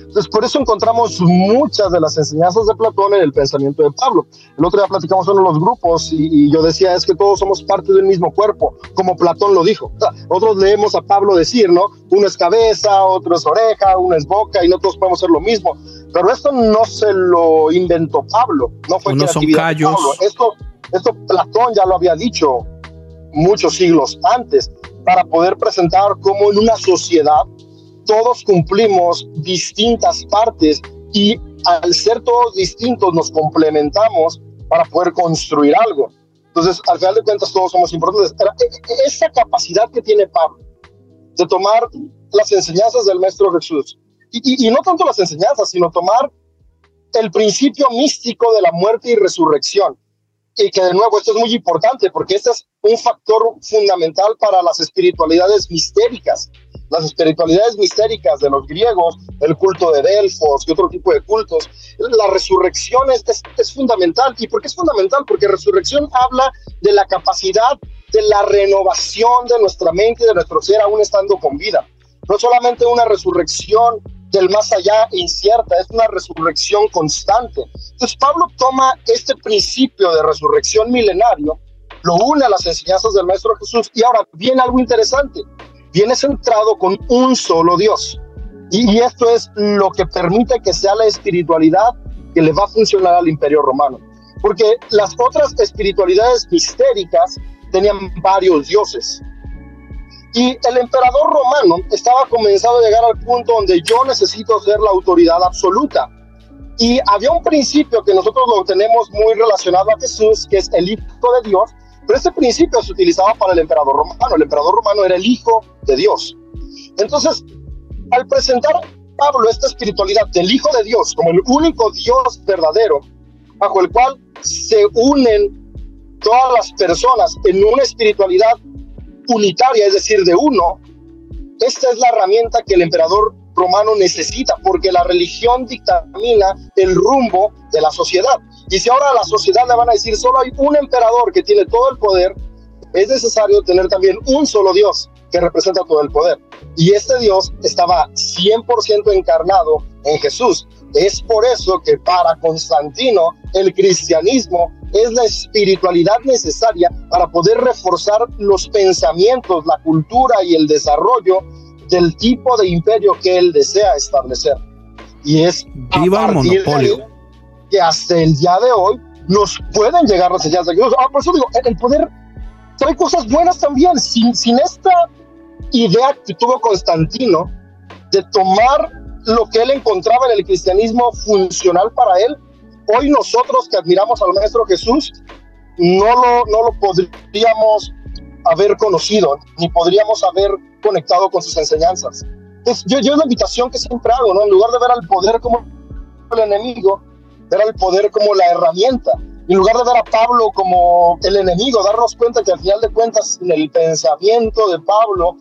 Entonces, por eso encontramos muchas de las enseñanzas de Platón en el pensamiento de Pablo. El otro día platicamos en los grupos y, yo decía, es que todos somos parte del mismo cuerpo, como Platón lo dijo. otros leemos a Pablo decir, ¿no? Uno es cabeza, otro es oreja, uno es boca y no todos podemos ser lo mismo. Pero esto no se lo inventó Pablo, no fue Uno son callos. Pablo. Esto, esto Platón ya lo había dicho muchos siglos antes, para poder presentar cómo en una sociedad todos cumplimos distintas partes y al ser todos distintos nos complementamos para poder construir algo. Entonces, al final de cuentas, todos somos importantes. E, e, esa capacidad que tiene Pablo de tomar las enseñanzas del Maestro Jesús, y, y, no tanto las enseñanzas, sino tomar el principio místico de la muerte y resurrección, y que de nuevo esto es muy importante porque este es un factor fundamental para las espiritualidades mistéricas las espiritualidades mistéricas de los griegos, el culto de Delfos y otro tipo de cultos, la resurrección es, es, fundamental. ¿Y por qué es fundamental? Porque resurrección habla de la capacidad de la renovación de nuestra mente y de nuestro ser aún estando con vida. No solamente una resurrección del más allá incierta, es una resurrección constante. Entonces Pablo toma este principio de resurrección milenario, lo une a las enseñanzas del Maestro Jesús y ahora viene algo interesante viene centrado con un solo Dios. Y, esto es lo que permite que sea la espiritualidad que le va a funcionar al imperio romano. Porque las otras espiritualidades mistéricas tenían varios dioses. Y el emperador romano estaba comenzando a llegar al punto donde yo necesito ser la autoridad absoluta. Y había un principio que nosotros lo tenemos muy relacionado a Jesús, que es el Hijo de Dios, pero este principio se utilizaba para el emperador romano. El emperador romano era el hijo de Dios. Entonces, al presentar Pablo esta espiritualidad del Hijo de Dios como el único Dios verdadero, bajo el cual se unen todas las personas en una espiritualidad unitaria, es decir, de uno, esta es la herramienta que el emperador romano necesita, porque la religión dictamina el rumbo de la sociedad. Y si ahora a la sociedad le van a decir solo hay un emperador que tiene todo el poder, es necesario tener también un solo Dios que representa todo el poder. Y este Dios estaba 100% encarnado en Jesús. Es por eso que para Constantino el cristianismo es la espiritualidad necesaria para poder reforzar los pensamientos, la cultura y el desarrollo del tipo de imperio que él desea establecer. Y es Viva el monopolio que hasta el día de hoy nos pueden llegar las señales de. Ah, por eso digo, el poder trae cosas buenas también. Sin, sin esta idea que tuvo Constantino de tomar lo que él encontraba en el cristianismo funcional para él, hoy nosotros que admiramos al Maestro Jesús, no lo, no lo podríamos haber conocido, ni podríamos haber conectado con sus enseñanzas. Entonces, yo, yo es la invitación que siempre hago, ¿no? En lugar de ver al poder como el enemigo, ver al poder como la herramienta. En lugar de ver a Pablo como el enemigo, darnos cuenta que al final de cuentas, en el pensamiento de Pablo,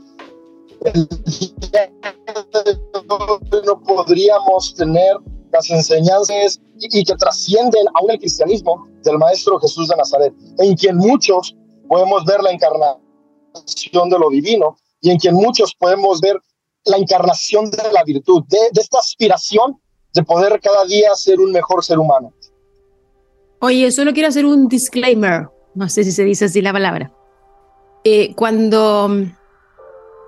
no podríamos tener las enseñanzas y, que trascienden aún el cristianismo del Maestro Jesús de Nazaret, en quien muchos podemos ver la encarnación de lo divino y en quien muchos podemos ver la encarnación de la virtud, de esta aspiración de poder cada día ser un mejor ser humano. Oye, solo quiero hacer un disclaimer, no sé si se dice así la palabra. Eh, cuando mm,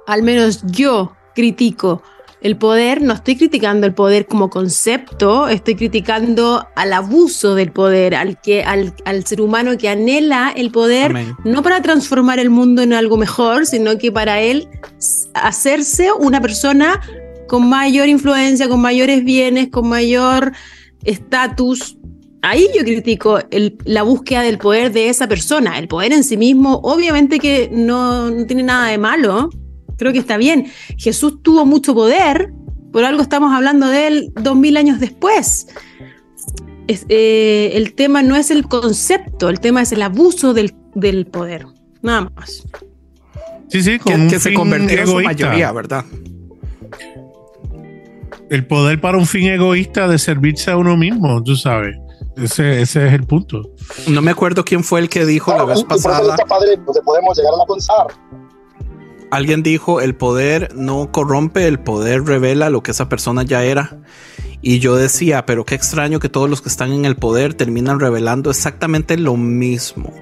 al menos yo critico el poder, no estoy criticando el poder como concepto, estoy criticando al abuso del poder, al, que, al, al ser humano que anhela el poder, no para transformar el mundo en algo mejor, sino que para él hacerse una persona con mayor influencia, con mayores bienes, con mayor estatus. Ahí yo critico la búsqueda del poder de esa persona. El poder en sí mismo, obviamente que no, tiene nada de malo. Creo que está bien. Jesús tuvo mucho poder, por algo estamos hablando de él dos mil años después. Eh, el tema no es el concepto, el tema es el abuso del, poder. Nada más. Sí, sí, que, se convirtió en su mayoría, ¿verdad? El poder para un fin egoísta de servirse a uno mismo, tú sabes. Ese, ese es el punto. No me acuerdo quién fue el que dijo Claro, la vez pasada. padre, donde podemos llegar a pensar. Alguien dijo, el poder no corrompe, el poder revela lo que esa persona ya era. Y yo decía, pero qué extraño que todos los que están en el poder terminan revelando exactamente lo mismo.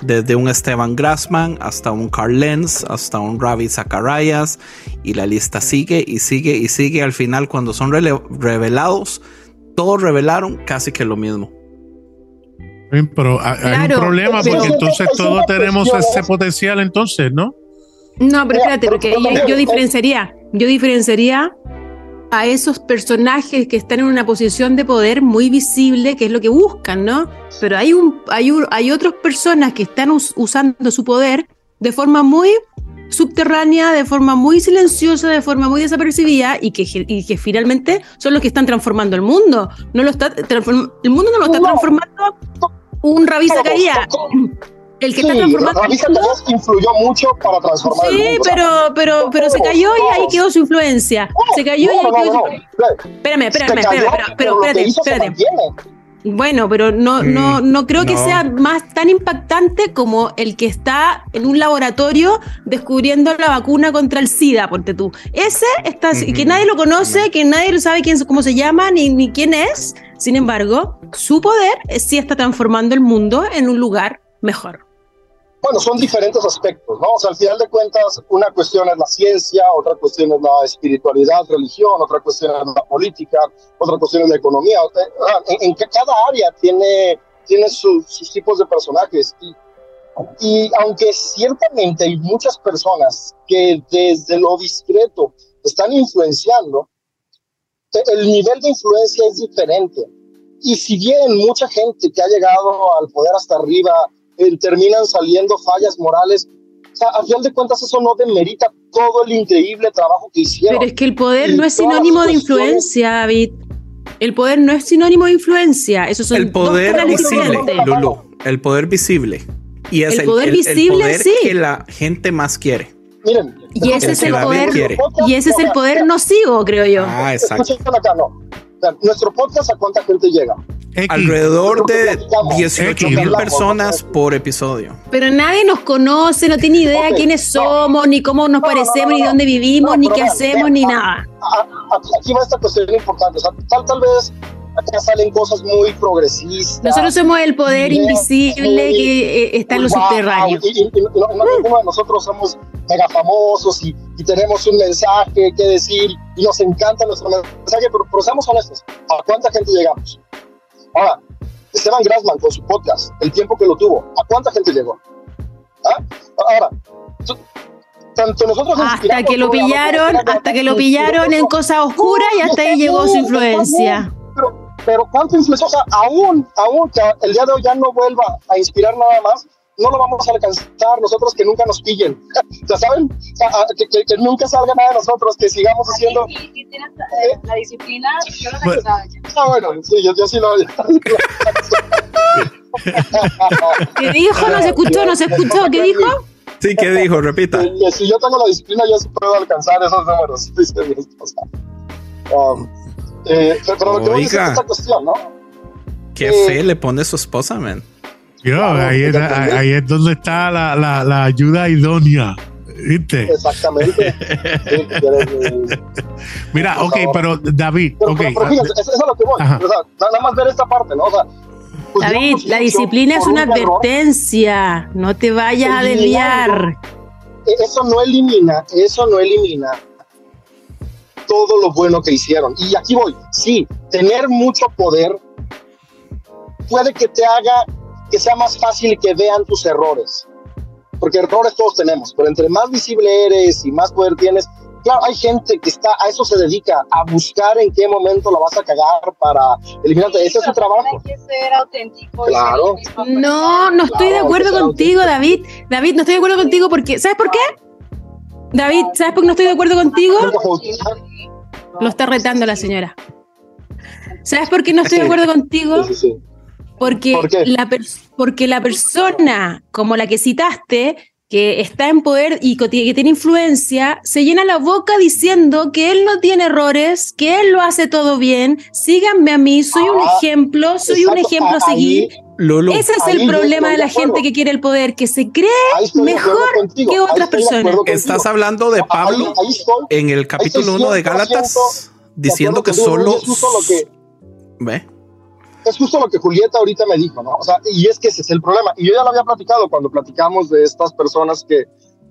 Desde un Esteban Grassman hasta un Carl Lenz, hasta un Ravi Zacharias. Y la lista sigue y sigue y sigue. Al final, cuando son revelados, todos revelaron casi que lo mismo. Sí, Pero hay- Claro, un problema pero porque es- entonces todos tenemos ese potencial entonces, ¿no? No, pero espérate, porque yo diferenciaría, yo diferenciaría a esos personajes que están en una posición de poder muy visible, que es lo que buscan, ¿no? Pero hay un, hay un- hay otras personas que están us- usando su poder de forma muy subterránea, de forma muy silenciosa, de forma muy desapercibida y que, y que finalmente son los que están transformando el mundo. No lo está el mundo no lo está transformando un Todos, Zacarías. El que Sí, está transformando mundo Zacarías influyó mucho para transformar el Sí, mundo. pero, pero, pero se cayó y ahí quedó su influencia. Se cayó y No, ahí no, quedó no, su no. influencia. Espérame, espérame, espérame, pero, lo espérate. Bueno, pero no, no, Mm, no creo que no. sea más tan impactante como el que está en un laboratorio descubriendo la vacuna contra el SIDA, ponte tú. Ese está, que nadie lo conoce, que nadie sabe quién, cómo se llama ni, ni quién es. Sin embargo, su poder sí está transformando el mundo en un lugar mejor. Bueno, son diferentes aspectos, ¿no? O sea, al final de cuentas, una cuestión es la ciencia, otra cuestión es la espiritualidad, religión, otra cuestión es la política, otra cuestión es la economía. Ah, En, en cada área tiene, tiene su- sus tipos de personajes. Y, y aunque ciertamente hay muchas personas que desde lo discreto están influenciando, eh, el nivel de influencia es diferente. Y si bien mucha gente que ha llegado al poder hasta arriba eh, terminan saliendo fallas morales, o sea, a final de cuentas eso no demerita todo el increíble trabajo que hicieron. Pero es que el poder Y no es sinónimo de influencia, David. El poder no es sinónimo de influencia. Esos son El dos poder canales visible. Lulu. El poder visible. Y es El el, poder el- el visible, poder sí. que la gente más quiere. Miren, Y ese El es el poder. quiere. Y ese es el poder nocivo, creo yo. Ah, exacto. Escuchen acá, no. O sea, nuestro podcast, ¿a cuánta gente llega? X. Alrededor de 18 X, mil ¿no? personas por episodio. Pero nadie nos conoce, no tiene idea Ok, quiénes no. somos, ni cómo nos No, no, parecemos, no, ni no. dónde vivimos, No, ni qué vean, hacemos, vean, ni ah, nada. A- Aquí, aquí va esta cuestión importante. O sea, tal, tal vez acá salen cosas muy progresistas. Nosotros somos el poder Bien, invisible que eh, está en los Wow, subterráneos. Y, y- y no, no ninguno de nosotros somos mega famosos y, y tenemos un mensaje que decir y nos encanta nuestro mensaje, pero, pero seamos honestos, ¿a cuánta gente llegamos? Ahora, Esteban Grassman con su podcast, el tiempo que lo tuvo, ¿a cuánta gente llegó? ¿Ah? Ahora, tú- tanto nosotros Hasta que lo pillaron, hasta que lo pillaron en cosas oscuras y hasta ahí llegó su influencia. Pero, pero ¿cuánto influenció? O sea, aún, aún que el día de hoy ya no vuelva a inspirar nada más, no lo vamos a alcanzar nosotros que nunca nos pillen. sea, ¿saben? Que, que- que nunca salga nada de nosotros, que sigamos haciendo... Tienes eh, la disciplina, yo lo Bueno. ya. Ah, bueno, sí, yo, yo sí lo... ¿Qué dijo? ¿No se escuchó? ¿No se escuchó? ¿Qué dijo? Sí, ¿qué dijo? Repita. Que- que si yo tengo la disciplina, yo sí puedo alcanzar esos números, dice mi esposa. Um, eh, pero lo que voy a decir Oiga. es esta cuestión, ¿no? Qué Eh, fe le pone su esposa, man. Yo, Claro, ahí, es, ahí es donde está la, la, la ayuda idónea. ¿Viste? Exactamente. Sí, Mira, ok, favor. pero David, Pero, ok. pero, eso es a lo que voy. Ajá. O sea, nada más ver esta parte, ¿no? O sea, pues David, la disciplina es una un error, advertencia. No te vayas a desviar. eh, Eso no elimina, eso no elimina todo lo bueno que hicieron. Y aquí voy. Sí, tener mucho poder puede que te haga que sea más fácil que vean tus errores. Porque errores todos tenemos, pero entre más visible eres y más poder tienes, claro, hay gente que está, a eso se dedica, a buscar en qué momento la vas a cagar para eliminarte. Ese es su trabajo. Hay que ser auténtico. y Claro. ser mismo. No, no estoy de Claro, acuerdo que sea contigo, David. David, no estoy de acuerdo contigo porque. ¿Sabes por qué? David, ¿sabes por qué no estoy de acuerdo contigo? Lo está retando la señora. ¿Sabes por qué no estoy de acuerdo contigo? Sí, sí, sí. Porque, ¿Por qué? La porque la persona como la que citaste, que está en poder y que tiene influencia, se llena la boca diciendo que él no tiene errores, que él lo hace todo bien, síganme a mí, soy un Ah, ejemplo, soy un ejemplo a ahí- seguir. Ese es ahí el problema de de la gente que quiere el poder, que se cree mejor contigo, que otras personas. estás hablando de Pablo ahí estoy. en el capítulo 1 de 100% Gálatas diciendo que solo que ve es justo lo que Julieta ahorita me dijo, ¿no? O sea, y es que ese es el problema. Y yo ya lo había platicado cuando platicamos de estas personas que,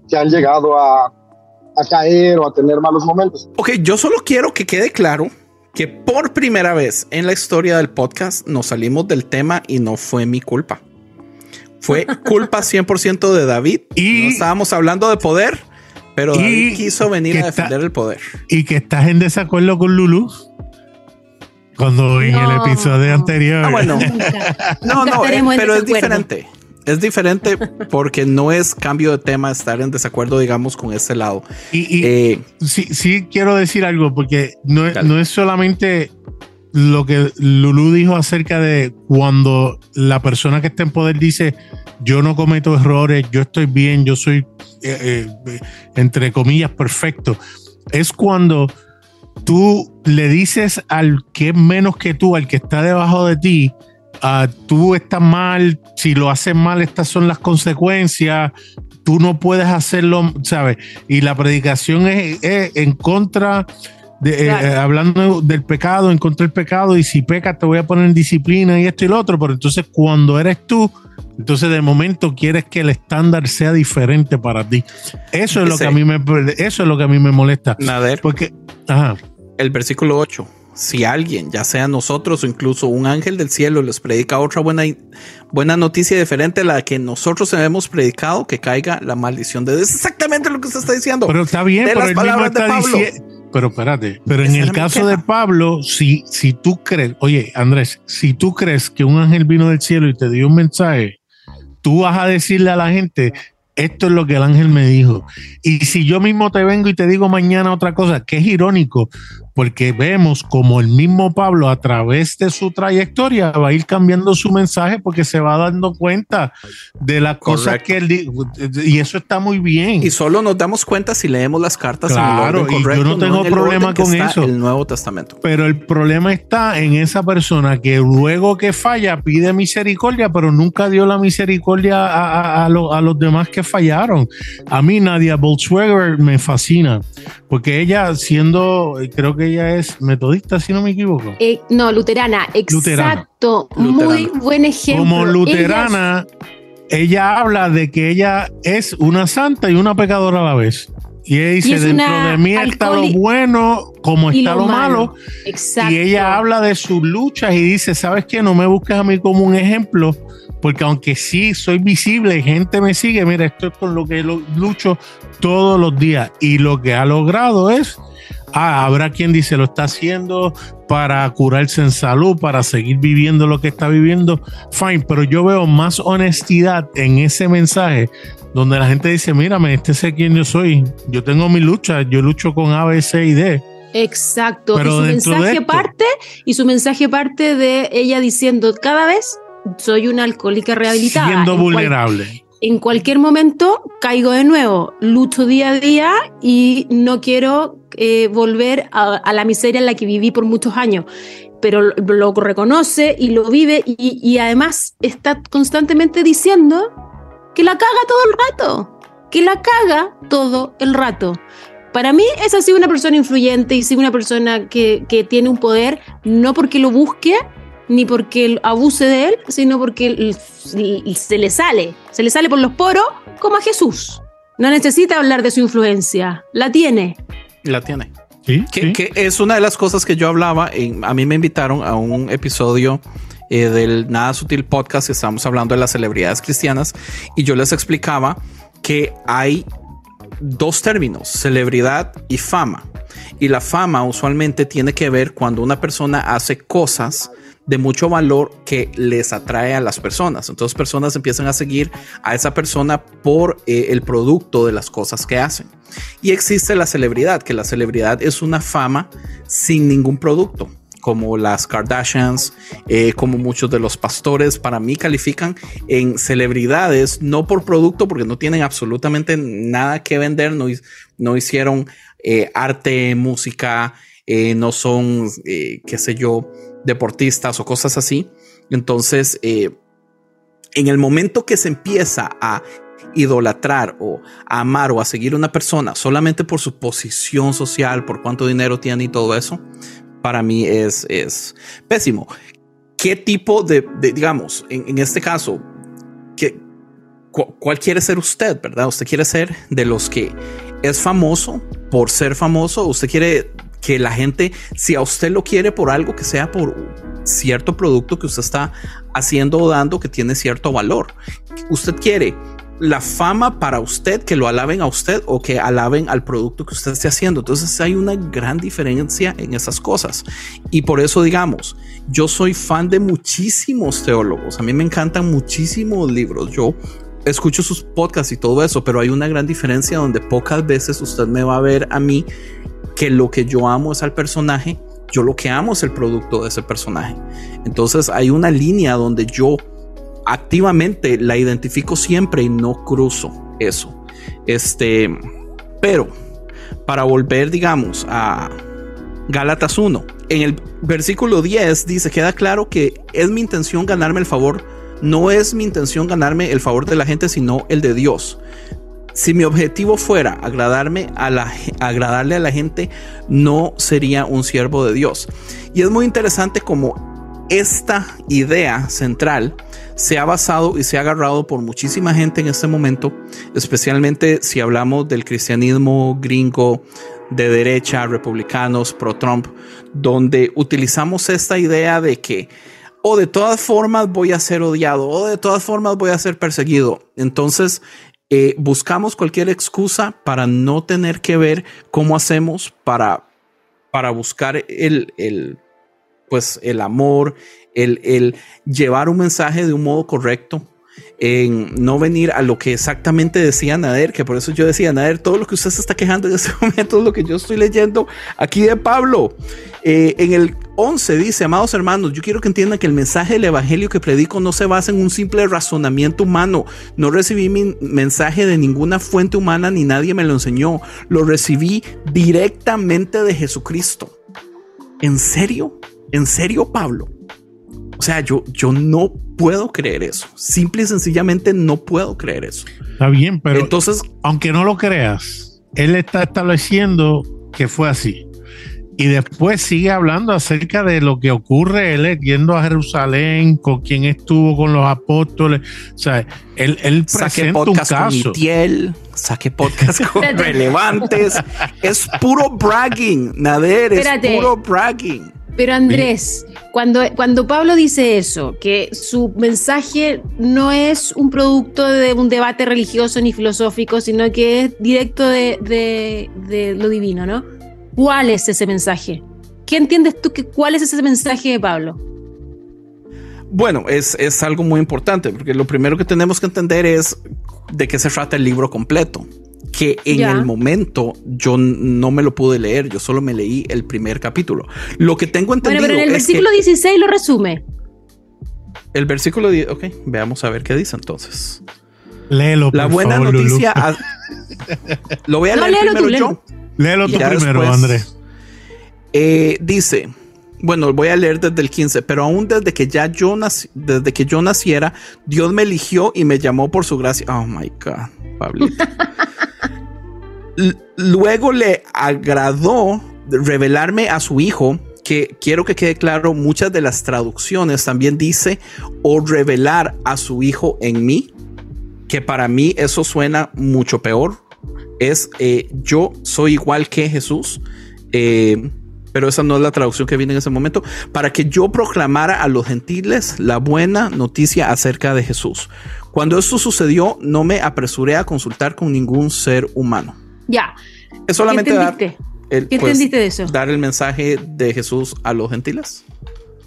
que han llegado a, a caer o a tener malos momentos. Ok, yo solo quiero que quede claro que por primera vez en la historia del podcast nos salimos del tema y no fue mi culpa. Fue culpa 100% de David. Y- no estábamos hablando de poder, pero David quiso venir a está- defender el poder. y que estás en desacuerdo con Lulu. Cuando en No. el episodio anterior. Ah, bueno. Nunca. No, Nunca no, eh, pero es diferente. Es diferente porque no es cambio de tema estar en desacuerdo, digamos, con ese lado. Y, y Eh, sí, sí quiero decir algo, porque no, es- Dale. no es solamente lo que Lulu dijo acerca de cuando la persona que está en poder dice yo no cometo errores, yo estoy bien, yo soy eh, eh, entre comillas perfecto. Es cuando tú le dices al que es menos que tú, al que está debajo de ti, ah, tú estás mal, si lo haces mal, estas son las consecuencias, tú no puedes hacerlo, ¿sabes? Y la predicación es, es en contra, de, eh, Claro. eh, hablando del pecado, en contra del pecado, y si pecas te voy a poner en disciplina y esto y lo otro, pero entonces cuando eres tú, entonces de momento quieres que el estándar sea diferente para ti. Eso es lo que a mí me, eso es lo que a mí me molesta. Nader, Porque, ajá. el versículo 8. Si alguien, ya sea nosotros o incluso un ángel del cielo, les predica otra buena, buena noticia diferente a la que nosotros hemos predicado, que caiga la maldición de Dios. Es exactamente lo que usted está diciendo. Pero está bien, de pero las palabras de está Pablo. Pero espérate, pero en el caso de. Pablo, si, si tú crees, oye, Andrés, si tú crees que un ángel vino del cielo y te dio un mensaje, tú vas a decirle a la gente, esto es lo que el ángel me dijo. Y si yo mismo te vengo y te digo mañana otra cosa, que es irónico, porque vemos como el mismo Pablo a través de su trayectoria va a ir cambiando su mensaje porque se va dando cuenta de las cosas Correcto. que él dijo. Y eso está muy bien. Y solo nos damos cuenta si leemos las cartas Claro, en el orden y yo correcto. no tengo problema con eso. El Nuevo Testamento. Pero el problema está en esa persona que luego que falla pide misericordia, pero nunca dio la misericordia a, a- a lo- a los demás que fallaron. A mí Nadia Boltzweger me fascina, porque ella siendo, creo que ella es metodista, si no me equivoco. Eh, no, luterana, exacto. Luterana. Muy buen ejemplo. Como Ella- luterana, ella, habla de que ella es una santa y una pecadora a la vez. Y ella dice, es dentro de mí está lo bueno como está lo malo. Exacto. Y ella habla de sus luchas y dice, ¿sabes qué? No me busques a mí como un ejemplo, porque aunque sí soy visible y gente me sigue, mira, esto es con lo que lo- lucho todos los días. Y lo que ha logrado es, ah, habrá quien dice, lo está haciendo para curarse en salud, para seguir viviendo lo que está viviendo. Fine, pero yo veo más honestidad en ese mensaje donde la gente dice, mírame, este sé quién yo soy. Yo tengo mi lucha, yo lucho con A, B, C y D. Exacto. Pero y su mensaje esto- parte, y su mensaje parte de ella diciendo cada vez soy una alcohólica rehabilitada. Siendo En cual- vulnerable. en cualquier momento caigo de nuevo, lucho día a día y no quiero eh, volver a, a la miseria en la que viví por muchos años. Pero lo, lo reconoce y lo vive y, y además está constantemente diciendo que la caga todo el rato, que la caga todo el rato. Para mí es así una persona influyente y sí una persona que, que tiene un poder, no porque lo busque, ni porque abuse de él, sino porque se le sale, se le sale por los poros como a Jesús. No necesita hablar de su influencia, la tiene. La tiene. Sí, Que, sí. que es una de las cosas que yo hablaba. en- a mí me invitaron a un episodio eh, del Nada Sutil Podcast que estábamos hablando de las celebridades cristianas y yo les explicaba que hay dos términos, celebridad y fama. Y la fama usualmente tiene que ver cuando una persona hace cosas de mucho valor que les atrae a las personas. Entonces personas empiezan a seguir a esa persona por eh, el producto de las cosas que hacen. Y existe la celebridad, que la celebridad es una fama sin ningún producto. como las Kardashians, eh, como muchos de los pastores, para mí califican en celebridades, no por producto, porque no tienen absolutamente nada que vender, no, hicieron eh, arte, música, no son, qué sé yo, deportistas o cosas así. Entonces, en el momento que se empieza a idolatrar o a amar o a seguir una persona solamente por su posición social, por cuánto dinero tiene y todo eso, para mí es, es pésimo. ¿Qué tipo de, digamos, en, este caso, ¿qué, ¿cuál quiere ser usted, verdad? ¿Usted quiere ser de los que es famoso por ser famoso? ¿Usted quiere que la gente, si a usted lo quiere por algo, que sea por cierto producto que usted está haciendo o dando que tiene cierto valor? ¿Usted quiere la fama para usted, que lo alaben a usted o que alaben al producto que usted esté haciendo. Entonces hay una gran diferencia en esas cosas. Y por eso digamos, yo soy fan de muchísimos teólogos. A mí me encantan muchísimos libros. Yo escucho sus podcasts y todo eso, pero hay una gran diferencia donde pocas veces usted me va a ver a mí que lo que yo amo es al personaje. Yo lo que amo es el producto de ese personaje. Entonces hay una línea donde yo activamente la identifico siempre y no cruzo eso. Este, pero para volver, digamos, a Gálatas 1, en el versículo 10 dice, queda claro que es mi intención ganarme el favor, no es mi intención ganarme el favor de la gente, sino el de Dios. Si mi objetivo fuera agradarme a la, agradarle a la gente, no sería un siervo de Dios. Y es muy interesante como esta idea central se ha basado y se ha agarrado por muchísima gente en este momento, especialmente si hablamos del cristianismo gringo de derecha, republicanos, pro-Trump, donde utilizamos esta idea de que o de todas formas voy a ser odiado o de todas formas voy a ser perseguido. Entonces, eh, buscamos cualquier excusa para no tener que ver cómo hacemos para, para buscar el, el, pues, el amor, el, llevar un mensaje de un modo correcto, en no venir a lo que exactamente decía Nader, que por eso yo decía, Nader, todo lo que usted se está quejando en este momento es lo que yo estoy leyendo aquí de Pablo. Eh, en el 11 dice, amados hermanos, yo quiero que entiendan que el mensaje del Evangelio que predico no se basa en un simple razonamiento humano. No recibí mi mensaje de ninguna fuente humana ni nadie me lo enseñó. Lo recibí directamente de Jesucristo. ¿En serio? ¿En serio, Pablo? O sea, yo, yo no puedo creer eso. Simple y sencillamente no puedo creer eso. Está bien, pero entonces, aunque no lo creas, él está estableciendo que fue así. Y después sigue hablando acerca de lo que ocurre él yendo a Jerusalén, con quien estuvo con los apóstoles. O sea, él, él presenta un caso. Con saque podcast con relevantes. es puro bragging, Nader, es puro bragging. Pero Andrés, cuando, cuando Pablo dice eso, que su mensaje no es un producto de un debate religioso ni filosófico, sino que es directo de, lo divino, ¿no? ¿Cuál es ese mensaje? ¿Qué entiendes tú que cuál es ese mensaje de Pablo? Bueno, es, es algo muy importante, porque lo primero que tenemos que entender es de qué se trata el libro completo que en el momento yo no me lo pude leer, yo solo me leí el primer capítulo. Lo que tengo entendido. Bueno, pero en el versículo 16 lo resume. El versículo 10, ok, veamos a ver qué dice entonces. Léelo. La buena noticia. lo voy a leer primero yo. Léelo tú primero, Andrés. Eh, dice. Bueno, voy a leer desde el 15, pero aún desde que ya yo nací, desde que yo naciera, Dios me eligió y me llamó por su gracia. Oh my God, Pablito. Luego le agradó revelarme a su hijo, que quiero que quede claro, muchas de las traducciones también dice o revelar a su hijo en mí, que para mí eso suena mucho peor. Es eh, yo soy igual que Jesús. Eh, pero esa no es la traducción que viene en ese momento, para que yo proclamara a los gentiles la buena noticia acerca de Jesús. Cuando esto sucedió, no me apresuré a consultar con ningún ser humano. Ya. Es solamente dar, ¿Qué pues, entendiste de eso? Dar el mensaje de Jesús a los gentiles.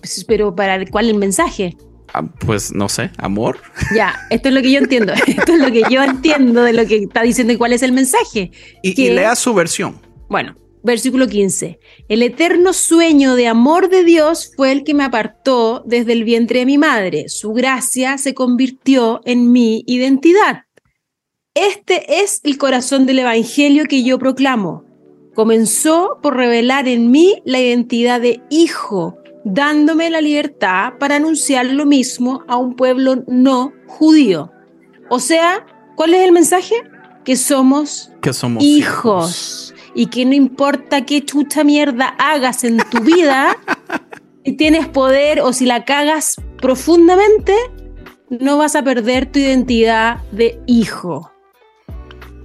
Pues, pero para cuál el mensaje? Ah, pues no sé, amor. Ya, esto es lo que yo entiendo. esto es lo que yo entiendo de lo que está diciendo y cuál es el mensaje. Y, lea su versión. Bueno, versículo 15. El eterno sueño de amor de Dios fue el que me apartó desde el vientre de mi madre. Su gracia se convirtió en mi identidad. Este es el corazón del Evangelio que yo proclamo. Comenzó por revelar en mí la identidad de hijo, dándome la libertad para anunciar lo mismo a un pueblo no judío. O sea, ¿cuál es el mensaje? Que somos, Que somos hijos. Y que no importa qué chucha mierda hagas en tu vida, si tienes poder o si la cagas profundamente, no vas a perder tu identidad de hijo.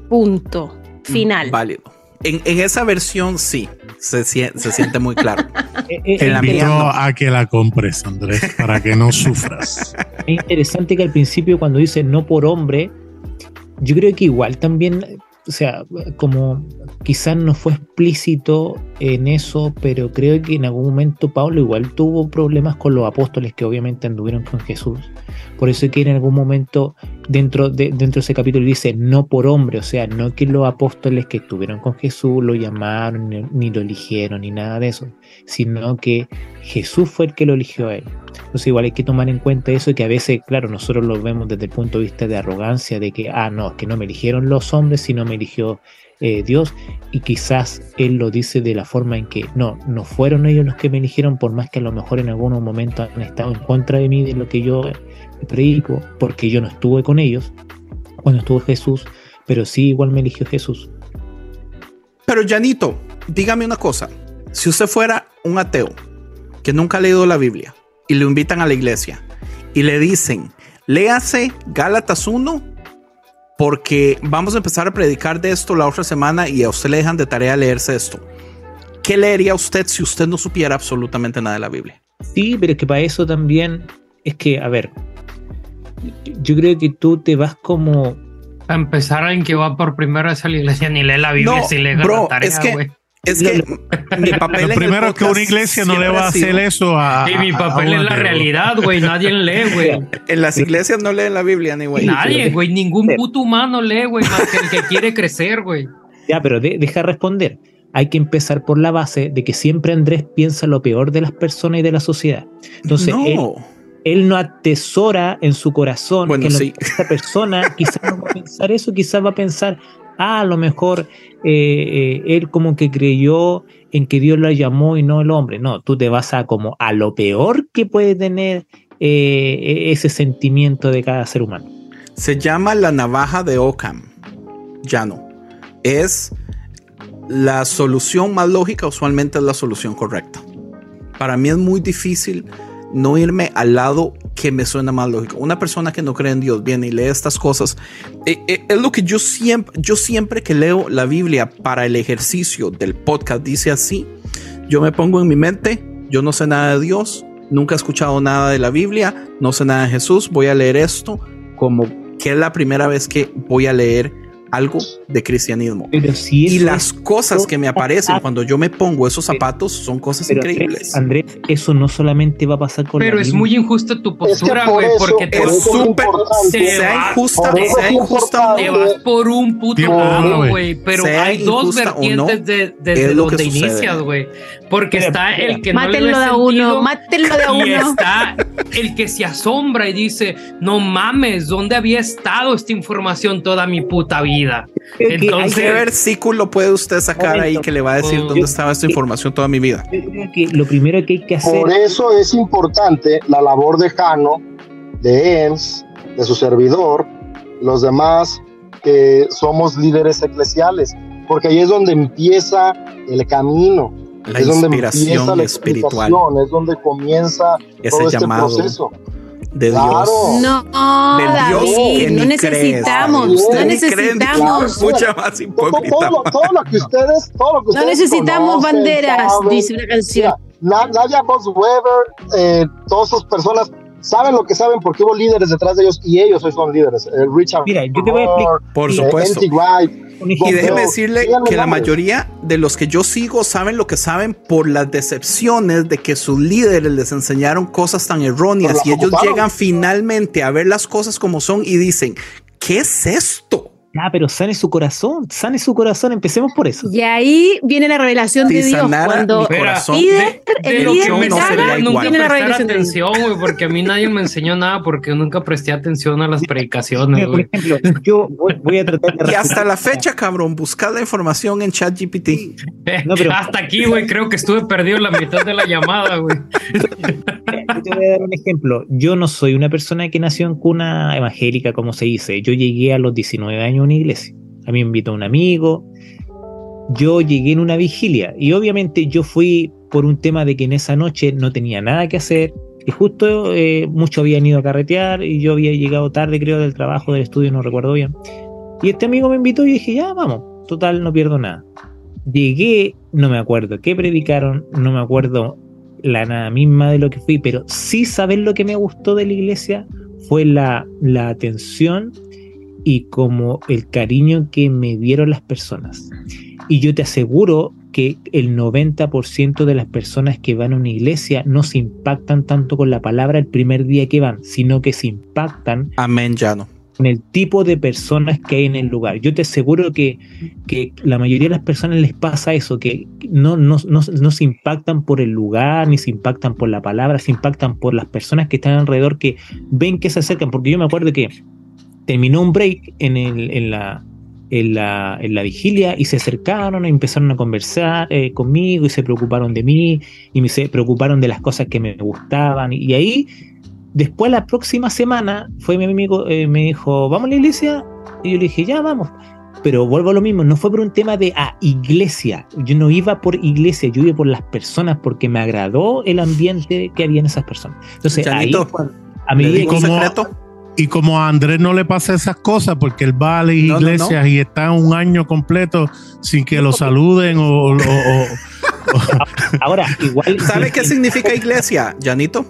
Punto. Final. Válido. En, en esa versión sí, se, se siente muy claro. Eh, eh, En la es mía Invito no. a que la compres, Andrés, para que no sufras. Es interesante que al principio cuando dice no por hombre, yo creo que igual también, o sea, como quizás no fue explícito en eso, pero creo que en algún momento Pablo igual tuvo problemas con los apóstoles que obviamente anduvieron con Jesús. Por eso es que en algún momento dentro de, dentro de ese capítulo dice no por hombre, o sea, no que los apóstoles que estuvieron con Jesús lo llamaron, ni, ni lo eligieron, ni nada de eso, sino que Jesús fue el que lo eligió a él. Entonces igual hay que tomar en cuenta eso que a veces, claro, nosotros lo vemos desde el punto de vista de arrogancia, de que, ah, no, es que no me eligieron los hombres, sino me eligió eh, Dios. Y quizás Él lo dice de la forma en que, no, no fueron ellos los que me eligieron, por más que a lo mejor en algunos momentos han estado en contra de mí, de lo que yo predico, porque yo no estuve con ellos cuando estuvo Jesús, pero sí igual me eligió Jesús. Pero Janito, dígame una cosa. Si usted fuera un ateo que nunca ha leído la Biblia y lo invitan a la iglesia y le dicen, léase Gálatas 1 porque vamos a empezar a predicar de esto la otra semana y a usted le dejan de tarea leerse esto. ¿Qué leería usted si usted no supiera absolutamente nada de la Biblia? Sí, pero es que para eso también es que, a ver, yo creo que tú te vas como A empezar, alguien que va por primera vez a la iglesia ni lee la Biblia No, si lee bro, la tarea, es que- güey. Es que mi papel en Lo primero es que una iglesia no le va a hacer eso a. Y mi a papel es la realidad, güey. Nadie lee, güey. En las iglesias no leen la Biblia, ni güey. Nadie, güey. Ningún puto humano lee, güey, más que el que quiere crecer, güey. Ya, pero de- deja responder. Hay que empezar por la base de que siempre Andrés piensa lo peor de las personas y de la sociedad. Entonces, él, no. él no atesora en su corazón Bueno, que lo sí. que esta persona quizás no va a pensar eso, quizás va a pensar, ah, a lo mejor eh, eh, él como que creyó en que Dios lo llamó y no el hombre. No, tú te vas a como a lo peor que puede tener eh, ese sentimiento de cada ser humano. Se llama la navaja de Ockham. Ya no. Es la solución más lógica, usualmente es la solución correcta. Para mí es muy difícil no irme al lado que me suena más lógico. Una persona que no cree en Dios viene y lee estas cosas. Eh, eh, es lo que yo siempre, yo siempre que leo la Biblia para el ejercicio del podcast dice así. Yo me pongo en mi mente, yo no sé nada de Dios, nunca he escuchado nada de la Biblia, no sé nada de Jesús, voy a leer esto como que es la primera vez que voy a leer algo de cristianismo. Pero si Y las es- cosas que me aparecen cuando yo me pongo esos zapatos son cosas pero increíbles. Andrés, Andrés, eso no solamente va a pasar con Pero la es muy injusta tu postura, por güey, eso- porque te, por Es súper, sea va- injusta, por sea es injusta te no, vas por un puto lado, güey. Pero Sea hay dos o no, vertientes de, desde es lo que donde sucede. inicias, güey. Porque está el que no le Mátenlo de a uno, mátenlo de a Y uno. está el que se asombra y dice, no mames, ¿dónde había estado esta información toda mi puta vida? Entonces- ¿Qué versículo puede usted sacar ahí Momento. que le va a decir dónde estaba esta información toda mi vida? Yo creo que lo primero que hay que hacer Por eso es importante la labor de Jano, de EMS, de su servidor, los demás que somos líderes eclesiales, porque ahí es donde empieza el camino, La es donde inspiración empieza la espiritual, es donde comienza ese todo este llamado proceso. De Claro. Dios. No, Del Dios David, que no necesitamos, crees. No necesitamos. Mucha más Todo, hipócrita. todo lo, todo lo que ustedes, todo lo que No ustedes necesitamos conocen, banderas, saben, dice una canción. Mira, Na- Nadia Box Weber, eh, todas esas personas saben lo que saben porque hubo líderes detrás de ellos y ellos hoy son líderes. Eh, Richard Mira, yo te voy a explicar Por Sí, supuesto. N.T. Y déjeme decirle que la mayoría de los que yo sigo saben lo que saben por las decepciones de que sus líderes les enseñaron cosas tan erróneas y ellos ocuparon. llegan finalmente a ver las cosas como son y dicen, ¿qué es esto? Ah, pero sane su corazón, sane su corazón, empecemos por eso. Y ahí viene la revelación Si de Dios. Cuando corazón, líder, de el líder no nunca viene la revelación de Dios. atención, güey, porque a mí nadie me enseñó nada porque nunca presté atención a las predicaciones, Mira, por güey. ejemplo, yo voy, voy a tratar de Y hasta la fecha, cabrón, busca la información en ChatGPT. No, pero- Hasta aquí, güey, creo que estuve perdido la mitad de la llamada, güey. Yo te voy a dar un ejemplo. Yo no soy una persona que nació en cuna evangélica, como se dice. Yo llegué a los 19 años a una iglesia. A mí me invitó un amigo. Yo llegué en una vigilia y obviamente yo fui por un tema de que en esa noche no tenía nada que hacer y justo eh, muchos habían ido a carretear y yo había llegado tarde creo del trabajo, del estudio, no recuerdo bien. Y este amigo me invitó y dije, ya, vamos, total, no pierdo nada. Llegué, no me acuerdo qué predicaron, no me acuerdo la nada misma de lo que fui, pero sí saber lo que me gustó de la iglesia fue la, la atención y como el cariño que me dieron las personas. Y yo te aseguro que el 90% de las personas que van a una iglesia no se impactan tanto con la palabra el primer día que van, sino que se impactan Amén, Llano. Con el tipo de personas que hay en el lugar. Yo te aseguro que, que la mayoría de las personas les pasa eso, que no, no, no, no se impactan por el lugar, ni se impactan por la palabra, se impactan por las personas que están alrededor, que ven que se acercan. Porque yo me acuerdo que terminó un break en, el, en, la, en, la, en la vigilia y se acercaron y empezaron a conversar eh, conmigo y se preocuparon de mí y me, se preocuparon de las cosas que me gustaban. Y ahí Después la próxima semana fue mi amigo, eh, me dijo, ¿vamos a la iglesia? Y yo le dije, ya vamos. Pero vuelvo a lo mismo, no fue por un tema de a iglesia. Yo no iba por iglesia, yo iba por las personas porque me agradó el ambiente que había en esas personas. Entonces, ahí, cuando- a ¿Le medida digo que un ¿Cómo? secreto? Y como a Andrés no le pasa esas cosas porque él va a las No, no, iglesias y está un año completo sin que lo saluden o, o- o- ahora, igual. ¿Sabe qué significa iglesia, Janito?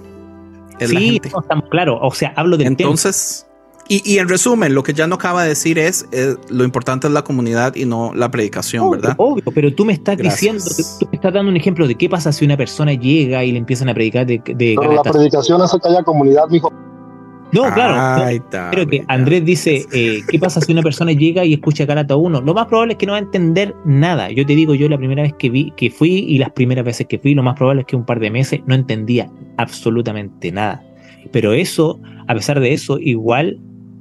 Es la Sí, gente. no, estamos claro. O sea, hablo templo. Entonces, y, y en resumen, lo que ya no acaba de decir es, eh, lo importante es la comunidad y no la predicación, Obvio, ¿verdad? Obvio, pero tú me estás Gracias. diciendo, tú me estás dando un ejemplo de qué pasa si una persona llega y le empiezan a predicar de, de Pero la predicación es que haya comunidad, mijo. No, claro. no, está Pero que. Andrés dice, eh, ¿qué pasa si una persona llega y escucha Galata 1? Lo más probable es que no va a entender nada. Yo te digo, yo la primera vez que vi, que fui y las primeras veces que fui, lo más probable es que un par de meses no entendía absolutamente nada. Pero eso, a pesar de eso, igual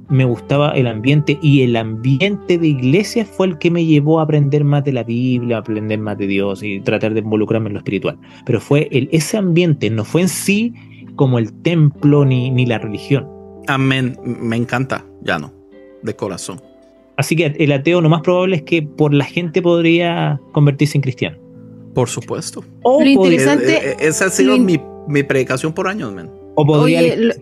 me gustaba el ambiente y el ambiente de iglesia fue el que me llevó a aprender más de la Biblia, a aprender más de Dios y tratar de involucrarme en lo espiritual. Pero fue el, ese ambiente, no fue en sí como el templo ni, ni la religión. Amén. Me encanta, ya no, de corazón. Así que el ateo lo más probable es que por la gente podría convertirse en cristiano. Por supuesto. O Lo interesante- Eh, eh, esa ha sido lo mi, mi predicación por años, man. o podría Oye, lo,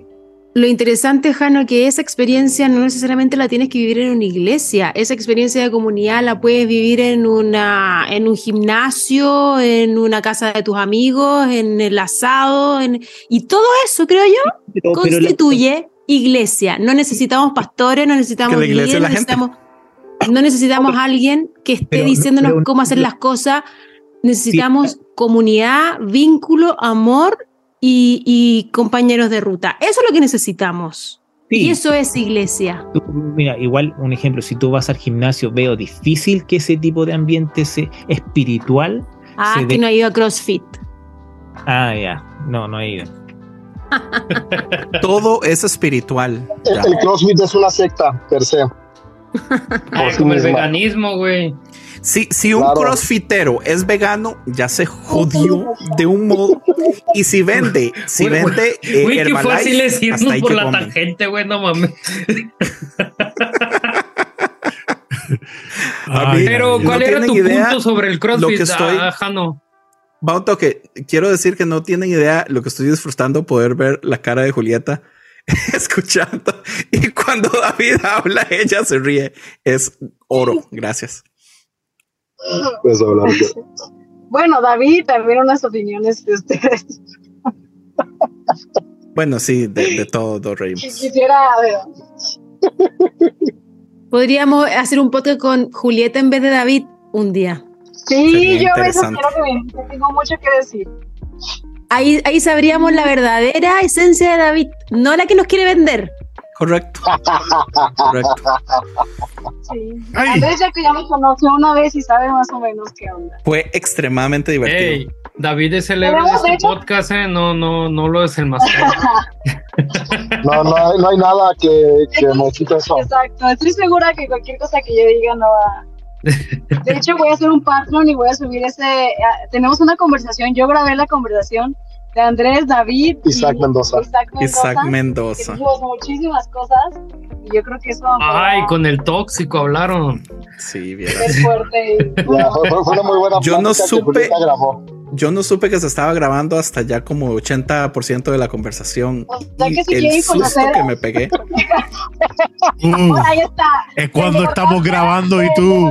lo interesante, Jano, que esa experiencia no necesariamente la tienes que vivir en una iglesia. Esa experiencia de comunidad la puedes vivir en una, en un gimnasio, en una casa de tus amigos, en el asado, en, y todo eso, creo yo, pero- pero la- constituye iglesia. No necesitamos pastores, no necesitamos líderes, necesitamos, no necesitamos alguien que esté Pero- diciéndonos pero- cómo hacer las cosas. Necesitamos comunidad, vínculo, amor y, y compañeros de ruta. Eso es lo que necesitamos. sí, Y eso es iglesia. tú- mira, igual un ejemplo, si tú vas al gimnasio, veo difícil que ese tipo de ambiente se, espiritual. Ah, se que no ha ido a CrossFit. Ah, ya, no, no hay. Todo es espiritual. El, CrossFit es una secta, per se. Sí como el veganismo, güey. Si, si un Claro. crossfitero es vegano, ya se jodió de un modo. Y si vende, si Güey, vende eh, Güey, qué Herbalife, fácil es irnos por la tangente, güey, no mames. Ay, Pero, no ¿cuál era tienen tu idea punto sobre el lo CrossFit, que estoy- ah, Jano? Va un toque. Quiero decir que no tienen idea lo que estoy disfrutando poder ver la cara de Julieta escuchando. Y cuando David habla, ella se ríe. Es oro. Gracias. Pues hablar. Bueno, David, también unas opiniones de ustedes. Bueno, sí, de, de todo nos Y reímos. Quisiera, Podríamos hacer un podcast con Julieta en vez de David un día. Sí, Sería yo a veces quiero que me, tengo mucho que decir. Ahí, ahí sabríamos la verdadera esencia de David, no la que nos quiere vender. Correcto. Correcto. Sí. Ay. Andrés ya que ya me conoció una vez y sabe más o menos qué onda. Fue extremadamente divertido. Ey, David es el héroe de este hecho- podcast, ¿eh? No, no, no lo es el más. No, no, hay, no hay nada que, que me quite eso. Exacto, estoy segura que cualquier cosa que yo diga no va. De hecho, voy a hacer un Patreon y voy a subir ese. ah, tenemos una conversación, yo grabé la conversación de Andrés, David Isaac y Mendoza. Isaac Mendoza. Isaac Mendoza. dijimos muchísimas cosas y yo creo que eso Ay, con el tóxico hablaron. Sí, vieras. ser fuerte. y- Ya, fue, fue una muy buena Yo no supe- grabó. Yo no supe que se estaba grabando hasta ya como 80% de la conversación. O sea, Y que si el susto que me pegué. Mm, Ahí está. es cuando estamos grabando y tú.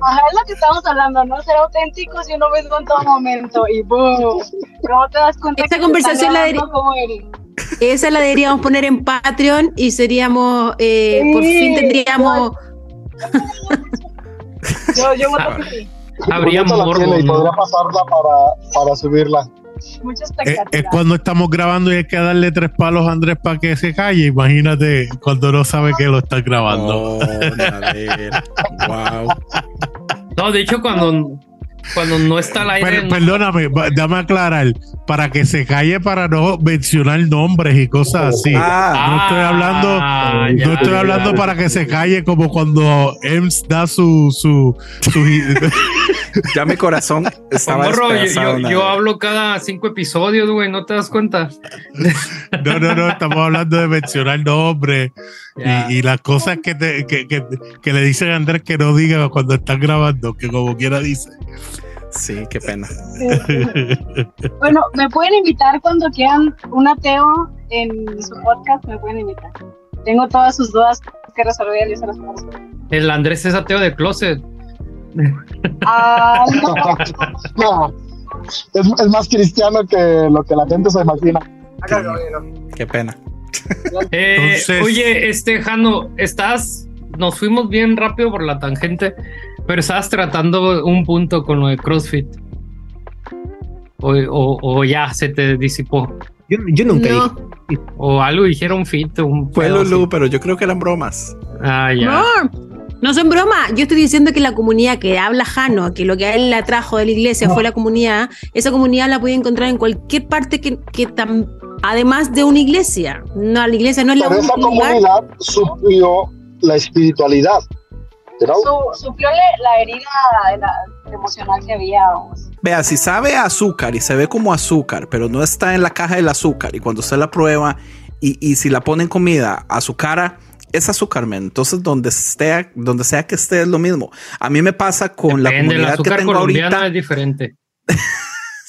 Ajá, es lo que estamos hablando, ¿no? Ser auténticos y uno mismo en todo momento. Y boom. ¿Cómo te das cuenta? Esta conversación la? Esa la deberíamos poner en Patreon y seríamos, eh, por fin tendríamos. Yo, yo voto que sí. Habría morbo, y ¿no? podría pasarla para, para subirla. Es, expectativa. es cuando estamos grabando y hay que darle tres palos a Andrés para que se calle. Imagínate cuando no sabe que lo estás grabando. Oh, a ver. Wow. No, de hecho, cuando, cuando no está al aire. Per- perdóname, dame aclarar. Para que se calle para no mencionar nombres y cosas así. Ah, no estoy hablando- Ah, no ya. estoy hablando para que se calle como cuando Ems da su su, su ya mi corazón estaba Morro, yo, hablo cada cinco episodios, güey, ¿no te das cuenta? No, no, no, estamos hablando de mencionar nombres y las cosas que, te- que, que- que le dicen a Andrés que no diga cuando están grabando, que como quiera dice. Sí, qué pena. Bueno, me pueden invitar cuando quieran un ateo en su podcast, me pueden invitar. Tengo todas sus dudas que resolver y se las. El Andrés es ateo de closet. Ah, no. No, es, es más cristiano que lo que la gente se imagina. Qué pena. Eh, Entonces- Oye, este, Jano, estás. Nos fuimos bien rápido por la tangente, pero estabas tratando un punto con lo de CrossFit. O, o- o ya se te disipó. Yo, yo nunca No, dije. O algo dijeron fit. Un Fue Lulu, así. pero yo creo que eran bromas. Ah, ya. no, no son bromas. Yo estoy diciendo que la comunidad que habla Jano, que lo que a él la trajo de la iglesia fue la comunidad, esa comunidad la puede encontrar en cualquier parte que, que tam- además de una iglesia. No, la iglesia no es la Pero esa única lugar. comunidad suplió la espiritualidad. Su- suplió le- la herida de la- emocional que había. Vea, si sabe a azúcar y se ve como azúcar, pero no está en la caja del azúcar, y cuando usted la prueba y, y si la pone en comida a su cara, es azúcar, men. Entonces, donde, esté, donde sea que esté, es lo mismo. A mí me pasa con la Depende, el comunidad que azúcar tengo colombiano ahorita. es diferente.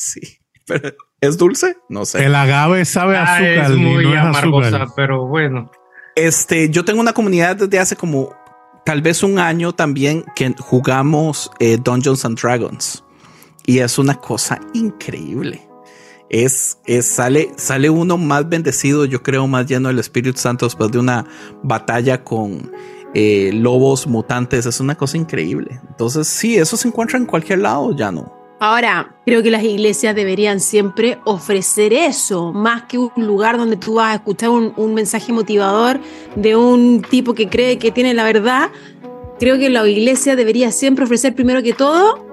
Sí, pero ¿es dulce? No sé. El agave sabe a Ah, azúcar es muy no es amargosa, azúcar. pero bueno. Este, yo tengo una comunidad desde hace como tal vez un año también que jugamos eh, Dungeons Dragons y es una cosa increíble. Es, es sale, sale uno más bendecido, yo creo, más lleno del Espíritu Santo después de una batalla con eh, lobos mutantes. Es una cosa increíble. Entonces, sí, eso se encuentra en cualquier lado, ya no. Ahora, creo que las iglesias deberían siempre ofrecer eso, más que un lugar donde tú vas a escuchar un, un mensaje motivador de un tipo que cree que tiene la verdad. Creo que la iglesia debería siempre ofrecer primero que todo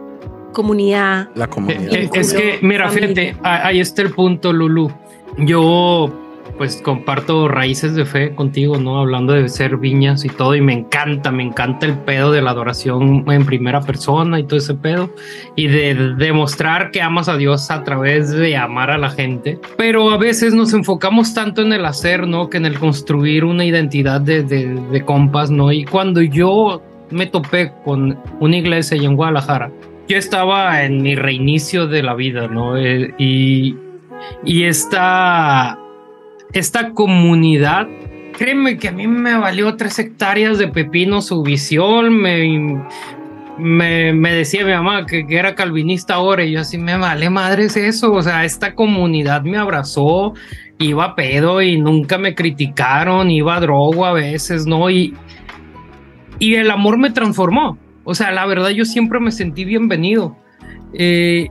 comunidad. La comunidad. Eh, es que, mira, familia. fíjate, ahí está el punto, Lulu. Yo, pues, comparto raíces de fe contigo, ¿no? Hablando de ser viñas y todo, y me encanta, me encanta el pedo de la adoración en primera persona y todo ese pedo, y de demostrar que amas a Dios a través de amar a la gente. Pero a veces nos enfocamos tanto en el hacer, ¿no? Que en el construir una identidad de, de, compas, ¿no? Y cuando yo me topé con una iglesia en Guadalajara, yo estaba en mi reinicio de la vida, ¿no? Eh, y, y esta, esta comunidad, créeme que a mí me valió tres hectáreas de pepino su visión, me, me, decía mi mamá que, que era calvinista ahora y yo así me vale madres eso, o sea, esta comunidad me abrazó, iba a pedo y nunca me criticaron, iba a drogo a veces, ¿no? Y, y el amor me transformó. O sea, la verdad yo siempre me sentí bienvenido. Eh,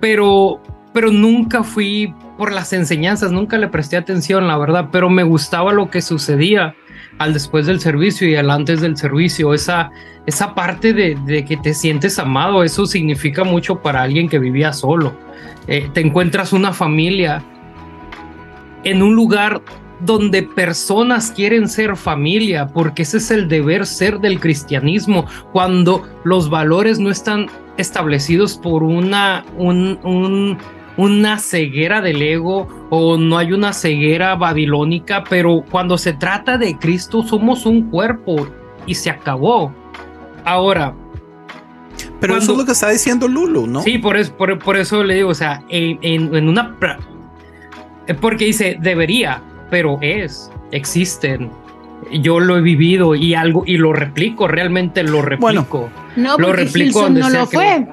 pero, pero nunca fui por las enseñanzas, nunca le presté atención, la verdad, pero me gustaba lo que sucedía al después del servicio y al antes del servicio, esa, esa parte de, de que te sientes amado, eso significa mucho para alguien que vivía solo. Eh, te encuentras una familia en un lugar donde personas quieren ser familia, porque ese es el deber ser del cristianismo, cuando los valores no están establecidos por una, un, un, una ceguera del ego o no hay una ceguera babilónica, pero cuando se trata de Cristo somos un cuerpo y se acabó. Ahora. Pero eso es lo que está diciendo Lulu, ¿no? Sí, por eso, por, por eso le digo, o sea, en, en, en una... Porque dice, debería, pero es, existen. Yo lo he vivido y algo y lo replico, realmente lo replico. no, lo replico donde no sea lo que fue.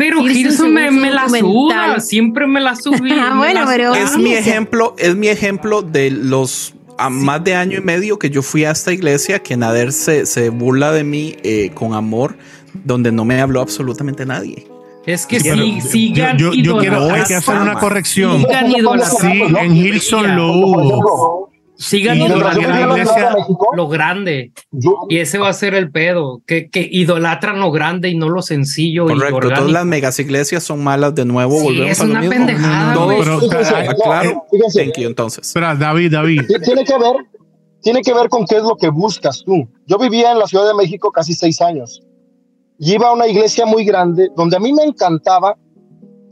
Pero Gilson me, me la suda, siempre me la subí. Ah, bueno, pero-. Es mi ejemplo, es mi ejemplo de los a más de año y medio que yo fui a esta iglesia, que Nader se, se burla de mí eh, con amor, donde no me habló absolutamente nadie. Es que Pero sí, sigan yo, yo, yo quiero hay idolatrando. que hacer una corrección. Sí, en Hilson lo hubo. Sigan Y idolatrando la iglesia- lo grande. yo, Y ese va a ser el pedo, que, que idolatran lo grande y no lo sencillo y Correcto, orgánico. todas las megas iglesias son malas de nuevo. Sí, volvemos es a lo una mismo. pendejada, güey. Pero, Fíjense, ah, no, claro. fíjense, Thank you, entonces. Espera, David, David. Ti- Tiene que ver, tiene que ver con qué es lo que buscas tú. Yo vivía en la Ciudad de México casi seis años y iba a una iglesia muy grande donde a mí me encantaba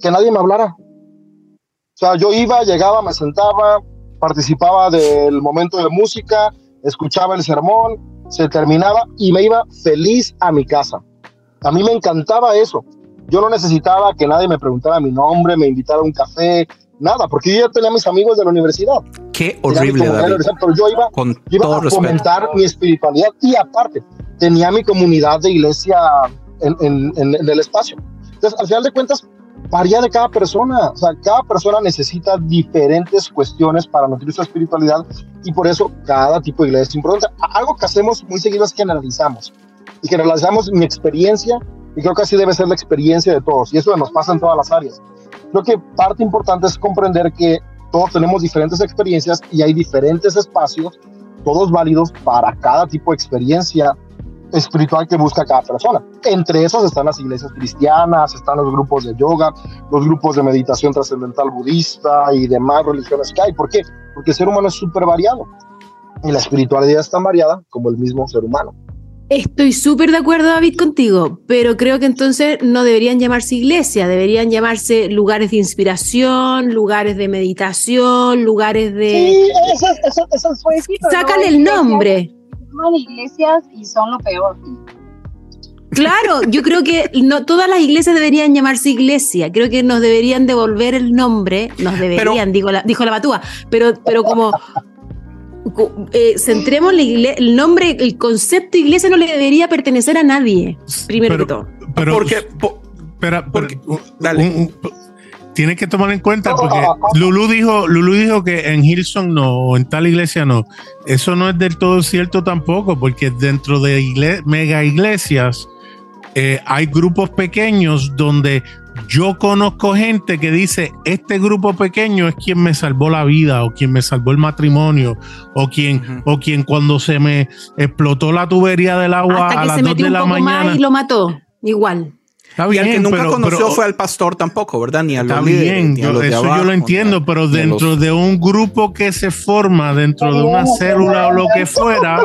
que nadie me hablara. O sea, yo iba, llegaba, me sentaba, participaba del momento de música, escuchaba el sermón, se terminaba y me iba feliz a mi casa. A mí me encantaba eso. Yo no necesitaba que nadie me preguntara mi nombre, me invitara a un café, nada, porque yo ya tenía mis amigos de la universidad. Qué horrible, David. pero yo iba Con iba todo a respeto. fomentar mi espiritualidad y aparte tenía mi comunidad de iglesia en, en- en- en el espacio. Entonces, al final de cuentas, varía de cada persona. O sea, cada persona necesita diferentes cuestiones para nutrir su espiritualidad y por eso cada tipo de iglesia es importante. Algo que hacemos muy seguido es generalizamos y generalizamos mi experiencia y creo que así debe ser la experiencia de todos y eso nos pasa en todas las áreas. Creo que parte importante es comprender que todos tenemos diferentes experiencias y hay diferentes espacios, todos válidos para cada tipo de experiencia espiritual que busca cada persona. Entre esos están las iglesias cristianas, están los grupos de yoga, los grupos de meditación trascendental budista y demás religiones que hay. ¿Por qué? Porque el ser humano es súper variado y la espiritualidad es tan variada como el mismo ser humano. Estoy súper de acuerdo, David, contigo, pero creo que entonces no deberían llamarse iglesia, deberían llamarse lugares de inspiración, lugares de meditación, lugares de... Sí, eso, eso, fue Sácale el nombre. Iglesias y son lo peor. Claro, yo creo que no todas las iglesias deberían llamarse iglesia. Creo que nos deberían devolver el nombre, nos deberían, digo la, dijo la batúa, pero, pero como eh, centremos la igle- el nombre, el concepto iglesia no le debería pertenecer a nadie, primero Pero- que todo. Pero, Porque po- espera, porque- pero, dale. un- un- tienes que tomar en cuenta porque Lulu dijo, Lulu dijo que en Hilson no, o en tal iglesia no. Eso no es del todo cierto tampoco, porque dentro de igle- mega iglesias eh, hay grupos pequeños donde yo conozco gente que dice, este grupo pequeño es quien me salvó la vida o quien me salvó el matrimonio o quien, o quien cuando se me explotó la tubería del agua Hasta a que las se 2 metió de un la poco mañana. más y lo mató, igual. Está y al que bien, nunca pero- conoció pero- fue al pastor tampoco, ¿verdad? Ni a los Está líderes, bien, ni a yo- de eso yo lo entiendo, pero dentro los- de un grupo que se forma, dentro de una célula o lo que fuera,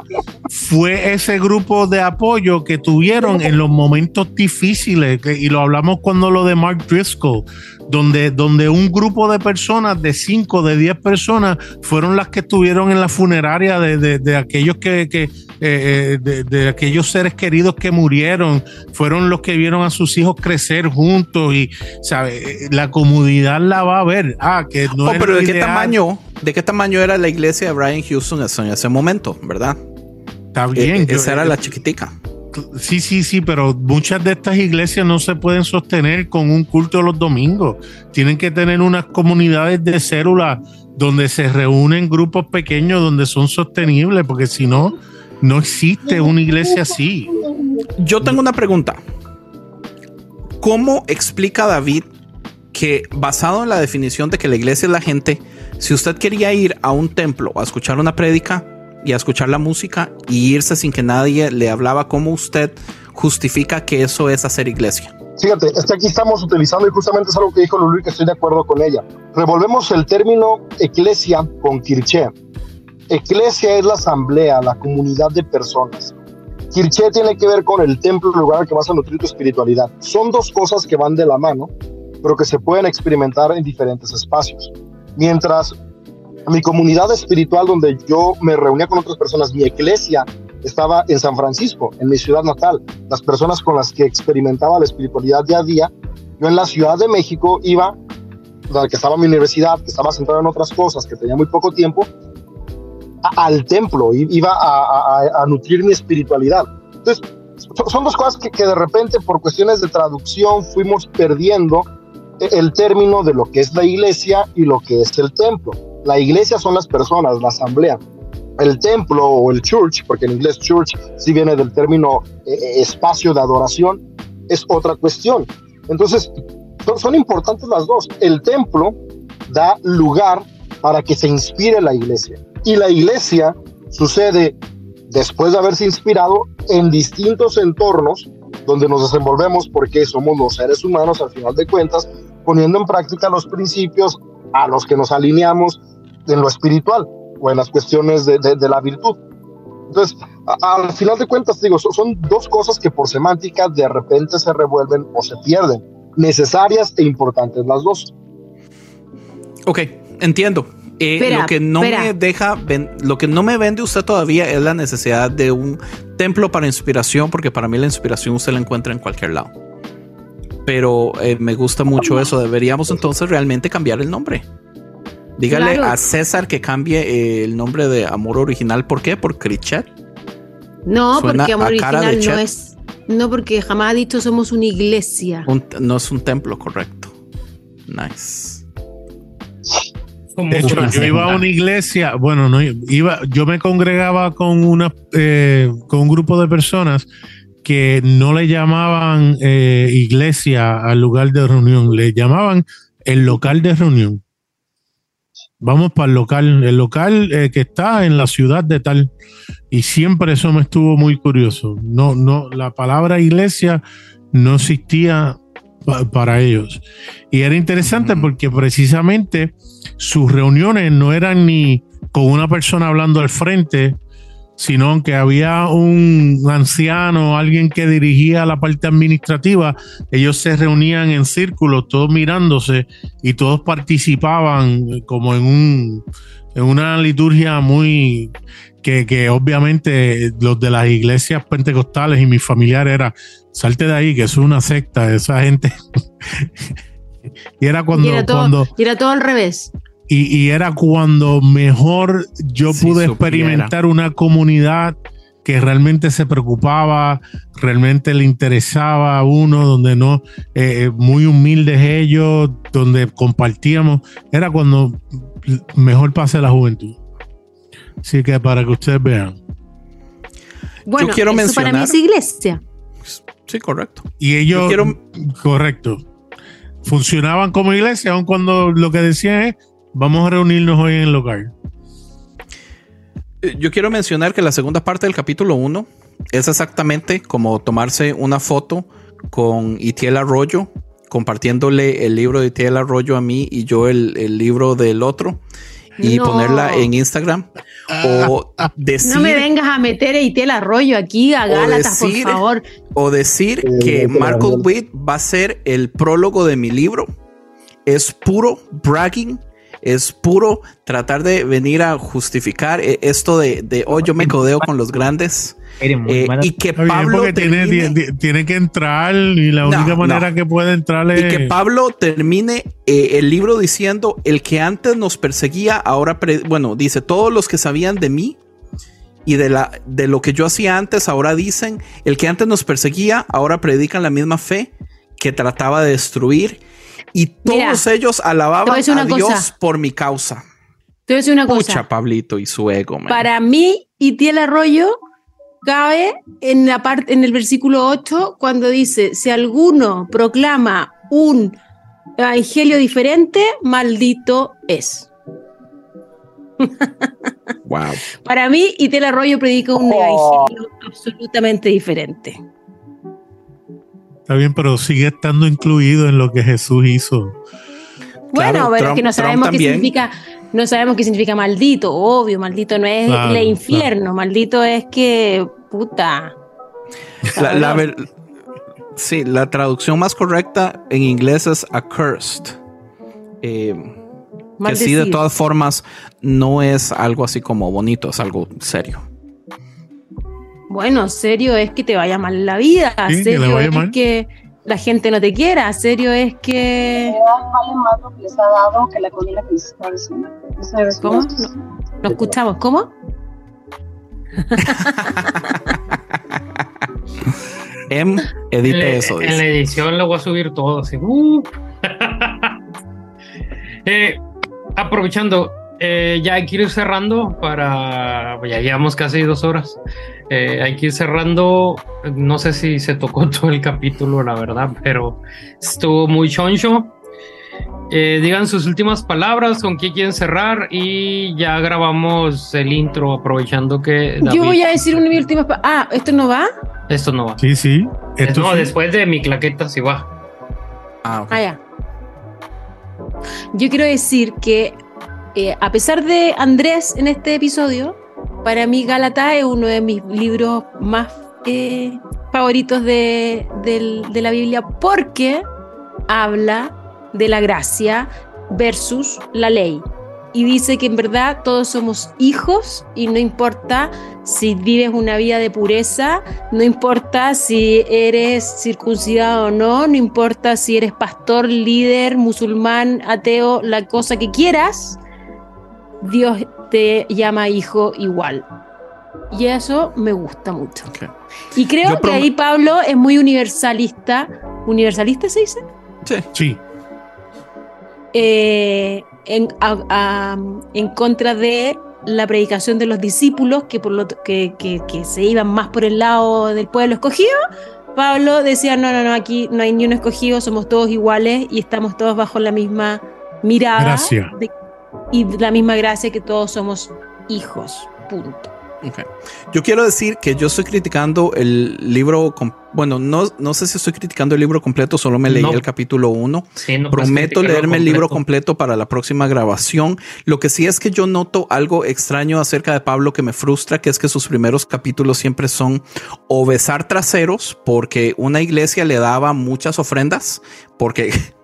fue ese grupo de apoyo que tuvieron en los momentos difíciles, que- y lo hablamos cuando lo de Mark Driscoll, donde, donde un grupo de personas, de 5, de 10 personas, fueron las que estuvieron en la funeraria de, de- de aquellos que, que, eh, eh, de, de aquellos seres queridos que murieron, fueron los que vieron a sus hijos crecer juntos y ¿sabe? la comunidad la va a ver. Ah, que no Oh, es pero ¿de qué tamaño? ¿De qué tamaño era la iglesia de Brian Houston en ese momento, verdad? Está bien. Eh, yo- esa era eh, la chiquitica. Sí, sí, sí, pero muchas de estas iglesias no se pueden sostener con un culto los domingos. Tienen que tener unas comunidades de células donde se reúnen grupos pequeños donde son sostenibles, porque si no, no existe una iglesia así. Yo tengo una pregunta. ¿Cómo explica David que basado en la definición de que la iglesia es la gente, si usted quería ir a un templo a escuchar una prédica y a escuchar la música y irse sin que nadie le hablaba, ¿cómo usted justifica que eso es hacer iglesia? Fíjate, es que aquí estamos utilizando y justamente es algo que dijo Lulu y que estoy de acuerdo con ella. Revolvemos el término eclesia con kirche. Eclesia es la asamblea, la comunidad de personas. Kirche tiene que ver con el templo, el lugar al que vas a nutrir tu espiritualidad. Son dos cosas que van de la mano, pero que se pueden experimentar en diferentes espacios. Mientras mi comunidad espiritual donde yo me reunía con otras personas, mi iglesia estaba en San Francisco, en mi ciudad natal. Las personas con las que experimentaba la espiritualidad día a día, yo en la Ciudad de México iba, donde que estaba mi universidad, que estaba centrado en otras cosas, que tenía muy poco tiempo, al templo, iba a, nutrir mi espiritualidad. Entonces, son dos cosas que, que de repente por cuestiones de traducción fuimos perdiendo el término de lo que es la iglesia y lo que es el templo. La iglesia son las personas, la asamblea. El templo o el church, porque en inglés church sí viene del término eh, espacio de adoración, es otra cuestión. Entonces, son importantes las dos. El templo da lugar para que se inspire la iglesia. Y la iglesia sucede después de haberse inspirado en distintos entornos donde nos desenvolvemos porque somos los seres humanos al final de cuentas, poniendo en práctica los principios a los que nos alineamos en lo espiritual o en las cuestiones de, la virtud. Entonces, al final de cuentas, digo, son, dos cosas que por semántica de repente se revuelven o se pierden, necesarias e importantes las dos. Ok, entiendo. Eh, lo que no me deja, lo que no me vende usted todavía es la necesidad de un templo para inspiración, porque para mí la inspiración usted la encuentra en cualquier lado. Pero eh, me gusta mucho eso. Deberíamos entonces realmente cambiar el nombre. Dígale a César que cambie eh, el nombre de Amor Original. ¿Por qué? ¿Por Crichet? No, porque Amor Original no es. No, porque jamás ha dicho somos una iglesia. no es un templo, correcto. Nice. De hecho, yo iba a una iglesia, bueno, no iba, yo me congregaba con una eh, con un grupo de personas que no le llamaban eh, iglesia al lugar de reunión, le llamaban el local de reunión. Vamos para el local, el local eh, que está en la ciudad de tal. Y siempre eso me estuvo muy curioso. No, no, la palabra iglesia no existía para ellos. Y era interesante porque precisamente sus reuniones no eran ni con una persona hablando al frente, sino que había un anciano, alguien que dirigía la parte administrativa, ellos se reunían en círculo, todos mirándose y todos participaban como en, un, en una liturgia muy que, que, obviamente los de las iglesias pentecostales y mis familiares era salte de ahí, que es una secta, esa gente. y era cuando, cuando. Y era todo al revés. Y, era cuando mejor yo pude experimentar una comunidad que realmente se preocupaba, realmente le interesaba a uno, donde no, eh, muy humildes ellos, donde compartíamos, era cuando mejor pasé la juventud. Así que para que ustedes vean. Bueno, yo quiero eso mencionar, para mí es iglesia. Sí, correcto. Y ellos, correcto, funcionaban como iglesia, aun cuando lo que decían es, Vamos a reunirnos hoy en el local. Eh, yo quiero mencionar que la segunda parte del capítulo 1 es exactamente como tomarse una foto con Itiel Arroyo, compartiéndole el libro de Itiel Arroyo a mí y yo el, libro del otro y ponerla en Instagram. O decir. No me vengas a meter a Itiel Arroyo aquí a Gálatas, por favor. O decir que Marco Witt va a ser el prólogo de mi libro. Es puro bragging es puro tratar de venir a justificar eh, esto de, de oh, yo me codeo con los grandes. Eh, y que Pablo tiene, que entrar y la única manera que puede entrar es... Y que Pablo termine eh, el libro diciendo, el que antes nos perseguía, ahora, bueno, dice, todos los que sabían de mí y de, la, de lo que yo hacía antes, ahora dicen, el que antes nos perseguía, ahora predican la misma fe que trataba de destruir y todos ellos alababan a Dios por mi causa. Te voy a decir una cosa. Pablito y su ego. Para mí, Itiel Arroyo cabe en la parte, en el versículo 8, cuando dice: Si alguno proclama un evangelio diferente, maldito es. Wow. Para mí, Itel Arroyo predica un Oh. evangelio absolutamente diferente. Está bien, pero sigue estando incluido en lo que Jesús hizo. Bueno, Claro, pero es que no sabemos qué significa, no sabemos qué significa maldito, obvio, maldito no es Claro, el infierno, maldito es que puta. La, la ver- sí, la traducción más correcta en inglés es accursed. Eh, que sí, de todas formas, no es algo así como bonito, es algo serio. Bueno, serio es que te vaya mal en la vida, Sí, serio es mal. que la gente no te quiera, serio es que vale más lo que les ha dado que la comida que les está diciendo. Esa es ¿Cómo? la- No, no escuchamos, ¿cómo? Em, edite En, eso. en la edición lo voy a subir todo así. Uh. Eh, aprovechando, eh, ya hay que ir cerrando para. Ya llevamos casi dos horas. Eh, hay que ir cerrando. No sé si se tocó todo el capítulo, la verdad, pero estuvo muy choncho. Eh, digan sus últimas palabras, con qué quieren cerrar y ya grabamos el intro aprovechando que Yo David- voy a decir una última. pa- Ah, ¿esto no va? esto no va. Sí, sí. Esto no, sí. después de mi claqueta sí va. Ah, ok. Ah, ya. Yo quiero decir que eh, a pesar de Andrés en este episodio, para mí Gálata es uno de mis libros más eh, favoritos de, de la Biblia porque habla de la gracia versus la ley. Y dice que en verdad todos somos hijos y no importa si vives una vida de pureza, no importa si eres circuncidado o no, no importa si eres pastor, líder, musulmán, ateo, la cosa que quieras, Dios te llama hijo igual. Y eso me gusta mucho. Y creo que ahí Pablo es muy universalista. ¿Universalista se dice? Sí. Sí. eh, en, a- a- en contra de la predicación de los discípulos que, por lo, que, que- que se iban más por el lado del pueblo escogido. Pablo decía, no, no, no, aquí no hay ni uno escogido, somos todos iguales y estamos todos bajo la misma mirada de- y la misma gracia que todos somos hijos. Punto. Ok. Yo quiero decir que yo estoy criticando el libro, bueno, no, no sé si estoy criticando el libro completo, solo me leí No. el capítulo 1. Sí, no puedes Prometo leerme el libro completo. completo para la próxima grabación. Lo que sí es que yo noto algo extraño acerca de Pablo que me frustra, que es que sus primeros capítulos siempre son o besar traseros, porque una iglesia le daba muchas ofrendas, porque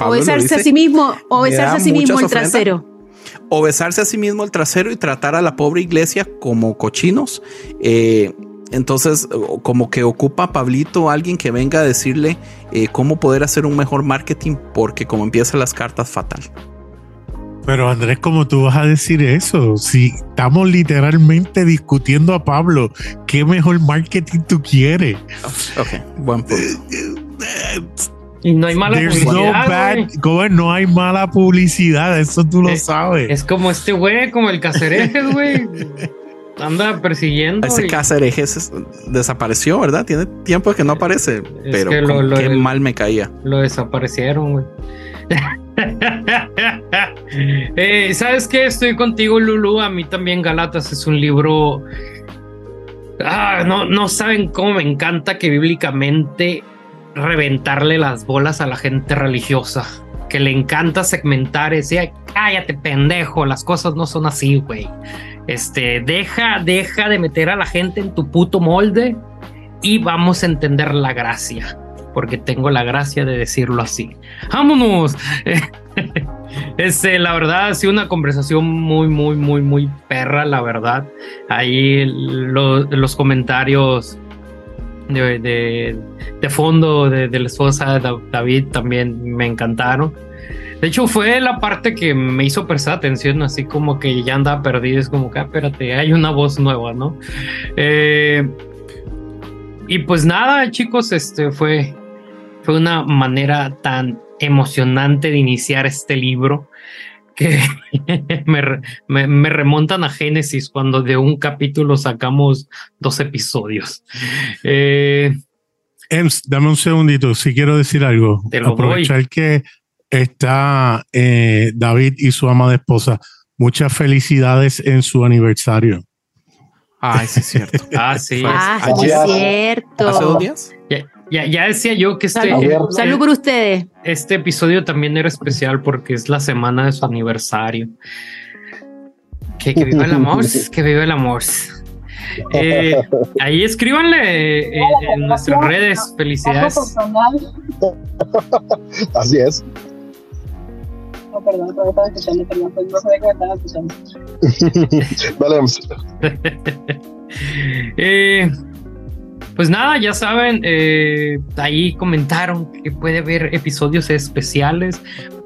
O besarse dice, a sí mismo, o besarse a sí mismo el ofrendas. trasero. o besarse a sí mismo el trasero y tratar a la pobre iglesia como cochinos. Eh, entonces, como que ocupa a Pablito alguien que venga a decirle eh, cómo poder hacer un mejor marketing, porque como empiezan las cartas, fatal. Pero Andrés, ¿cómo tú vas a decir eso? Si estamos literalmente discutiendo a Pablo, ¿qué mejor marketing tú quieres? Ok, buen punto. Y no hay mala There's no publicidad. ¿cómo? no hay mala publicidad, eso tú lo Eh, sabes. Es como este güey, como el cacerejes, güey. Anda persiguiendo. Ese y- Cáceres es- desapareció, ¿verdad? Tiene tiempo que no aparece, pero que lo- como lo- qué mal me caía. Lo desaparecieron, güey. Eh, ¿Sabes qué? Estoy contigo, Lulu. A mí también Galatas es un libro... Ah, no, no saben cómo me encanta que bíblicamente reventarle las bolas a la gente religiosa. Que le encanta segmentar y decir, cállate pendejo, las cosas no son así, güey. Este, deja, deja de meter a la gente en tu puto molde y vamos a entender la gracia porque tengo la gracia de decirlo así. ¡Vámonos! Este, la verdad, ha sido una conversación muy, muy, muy, muy perra, la verdad. Ahí lo- los comentarios de, de- fondo de, de la esposa de Da- David también me encantaron. De hecho, fue la parte que me hizo prestar atención, así como que ya andaba perdido. Es como que, ah, espérate, hay una voz nueva, ¿no? Eh, y pues nada, chicos, este fue, fue una manera tan emocionante de iniciar este libro que me, me- me remontan a Génesis cuando de un capítulo sacamos dos episodios. Eh, Ems, dame un segundito, si quiero decir algo. Te lo Aprovechar que está eh, David y su amada esposa. Muchas felicidades en su aniversario. Ay, sí, es cierto. Ah, sí. Ah, sí, es cierto. ¿Hace dos días? Ya, ya, decía yo que este, Salud, salud por ustedes. este episodio también era especial porque es la semana de su aniversario. Que, que viva el amor, que viva el amor. Eh, ahí escríbanle eh, en nuestras redes. Felicidades. Así es. No, perdón, pero estaba escuchando, perdón, pues no sabía que me estaban escuchando. Dale, vamos. Eh, pues nada, ya saben, eh, ahí comentaron que puede haber episodios especiales.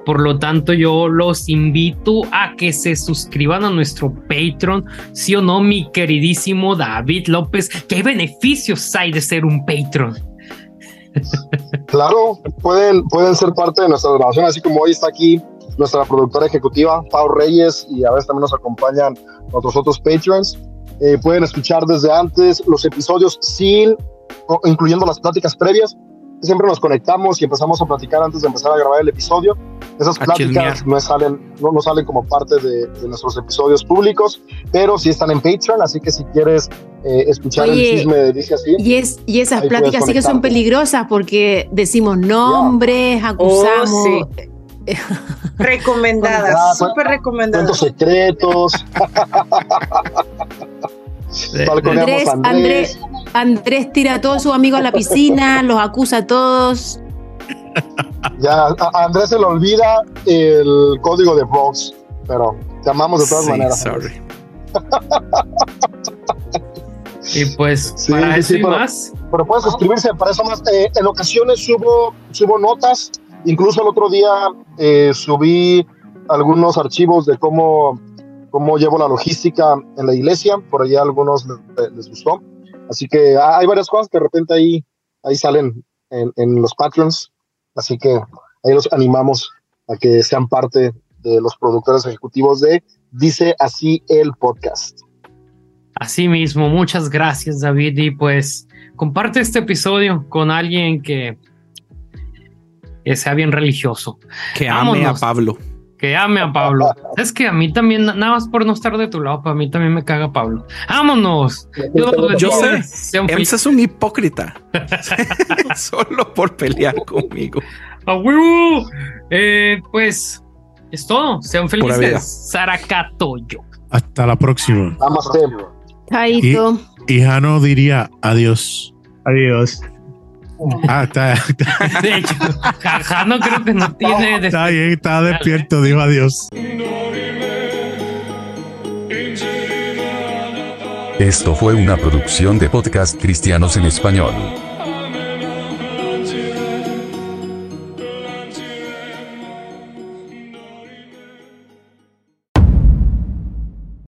Por lo tanto, yo los invito a que se suscriban a nuestro Patreon, sí o no, mi queridísimo David López. ¿Qué beneficios hay de ser un Patreon? Claro, pueden, pueden ser parte de nuestra grabación, así como hoy está aquí nuestra productora ejecutiva, Pau Reyes, y a veces también nos acompañan nuestros otros patrons. Eh, pueden escuchar desde antes los episodios sin, incluyendo las pláticas previas. Siempre nos conectamos y empezamos a platicar antes de empezar a grabar el episodio. Esas A pláticas no salen, no, no salen como parte de, de nuestros episodios públicos, pero sí están en Patreon, así que si quieres eh, escuchar Oye, el chisme de Dice Así, Y, es, y esas pláticas sí que son peligrosas porque decimos nombres, acusamos. Oh, Recomendadas, Ah, súper cuentos recomendadas. secretos, Andrés, Andrés. Andrés, Andrés tira a todos sus amigos a la piscina, los acusa a todos. Ya, a Andrés se le olvida el código de Bronx, pero te amamos de todas Sí, maneras. sorry. Y pues Sí, para sí, eso sí, y pero- más, Pero puedes suscribirse para eso más. Eh, en ocasiones subo, subo notas, incluso el otro día eh, subí algunos archivos de cómo, cómo llevo la logística en la iglesia, por allá algunos le- les gustó. Así que hay varias cosas que de repente ahí, ahí salen en, en los Patreons, así que ahí los animamos a que sean parte de los productores ejecutivos de Dice Así el Podcast. Así mismo, muchas gracias David y pues comparte este episodio con alguien que, que sea bien religioso, Que ame a. Pablo. que ame a Pablo. Es que a mí también, nada más por no estar de tu lado, para mí también me caga Pablo. ¡Vámonos! Yo sé. Sean Ems es un hipócrita. Solo por pelear conmigo. ¡A huevo! Eh, pues es todo. Sean felices. Saracatoyo. Hasta la próxima. Namaste. Chaito. Y Jano diría adiós. Adiós. Ah, está, está, De hecho, jaja, no creo que no tiene. está bien, está despierto, dijo adiós. Esto fue una producción de podcast cristianos en español.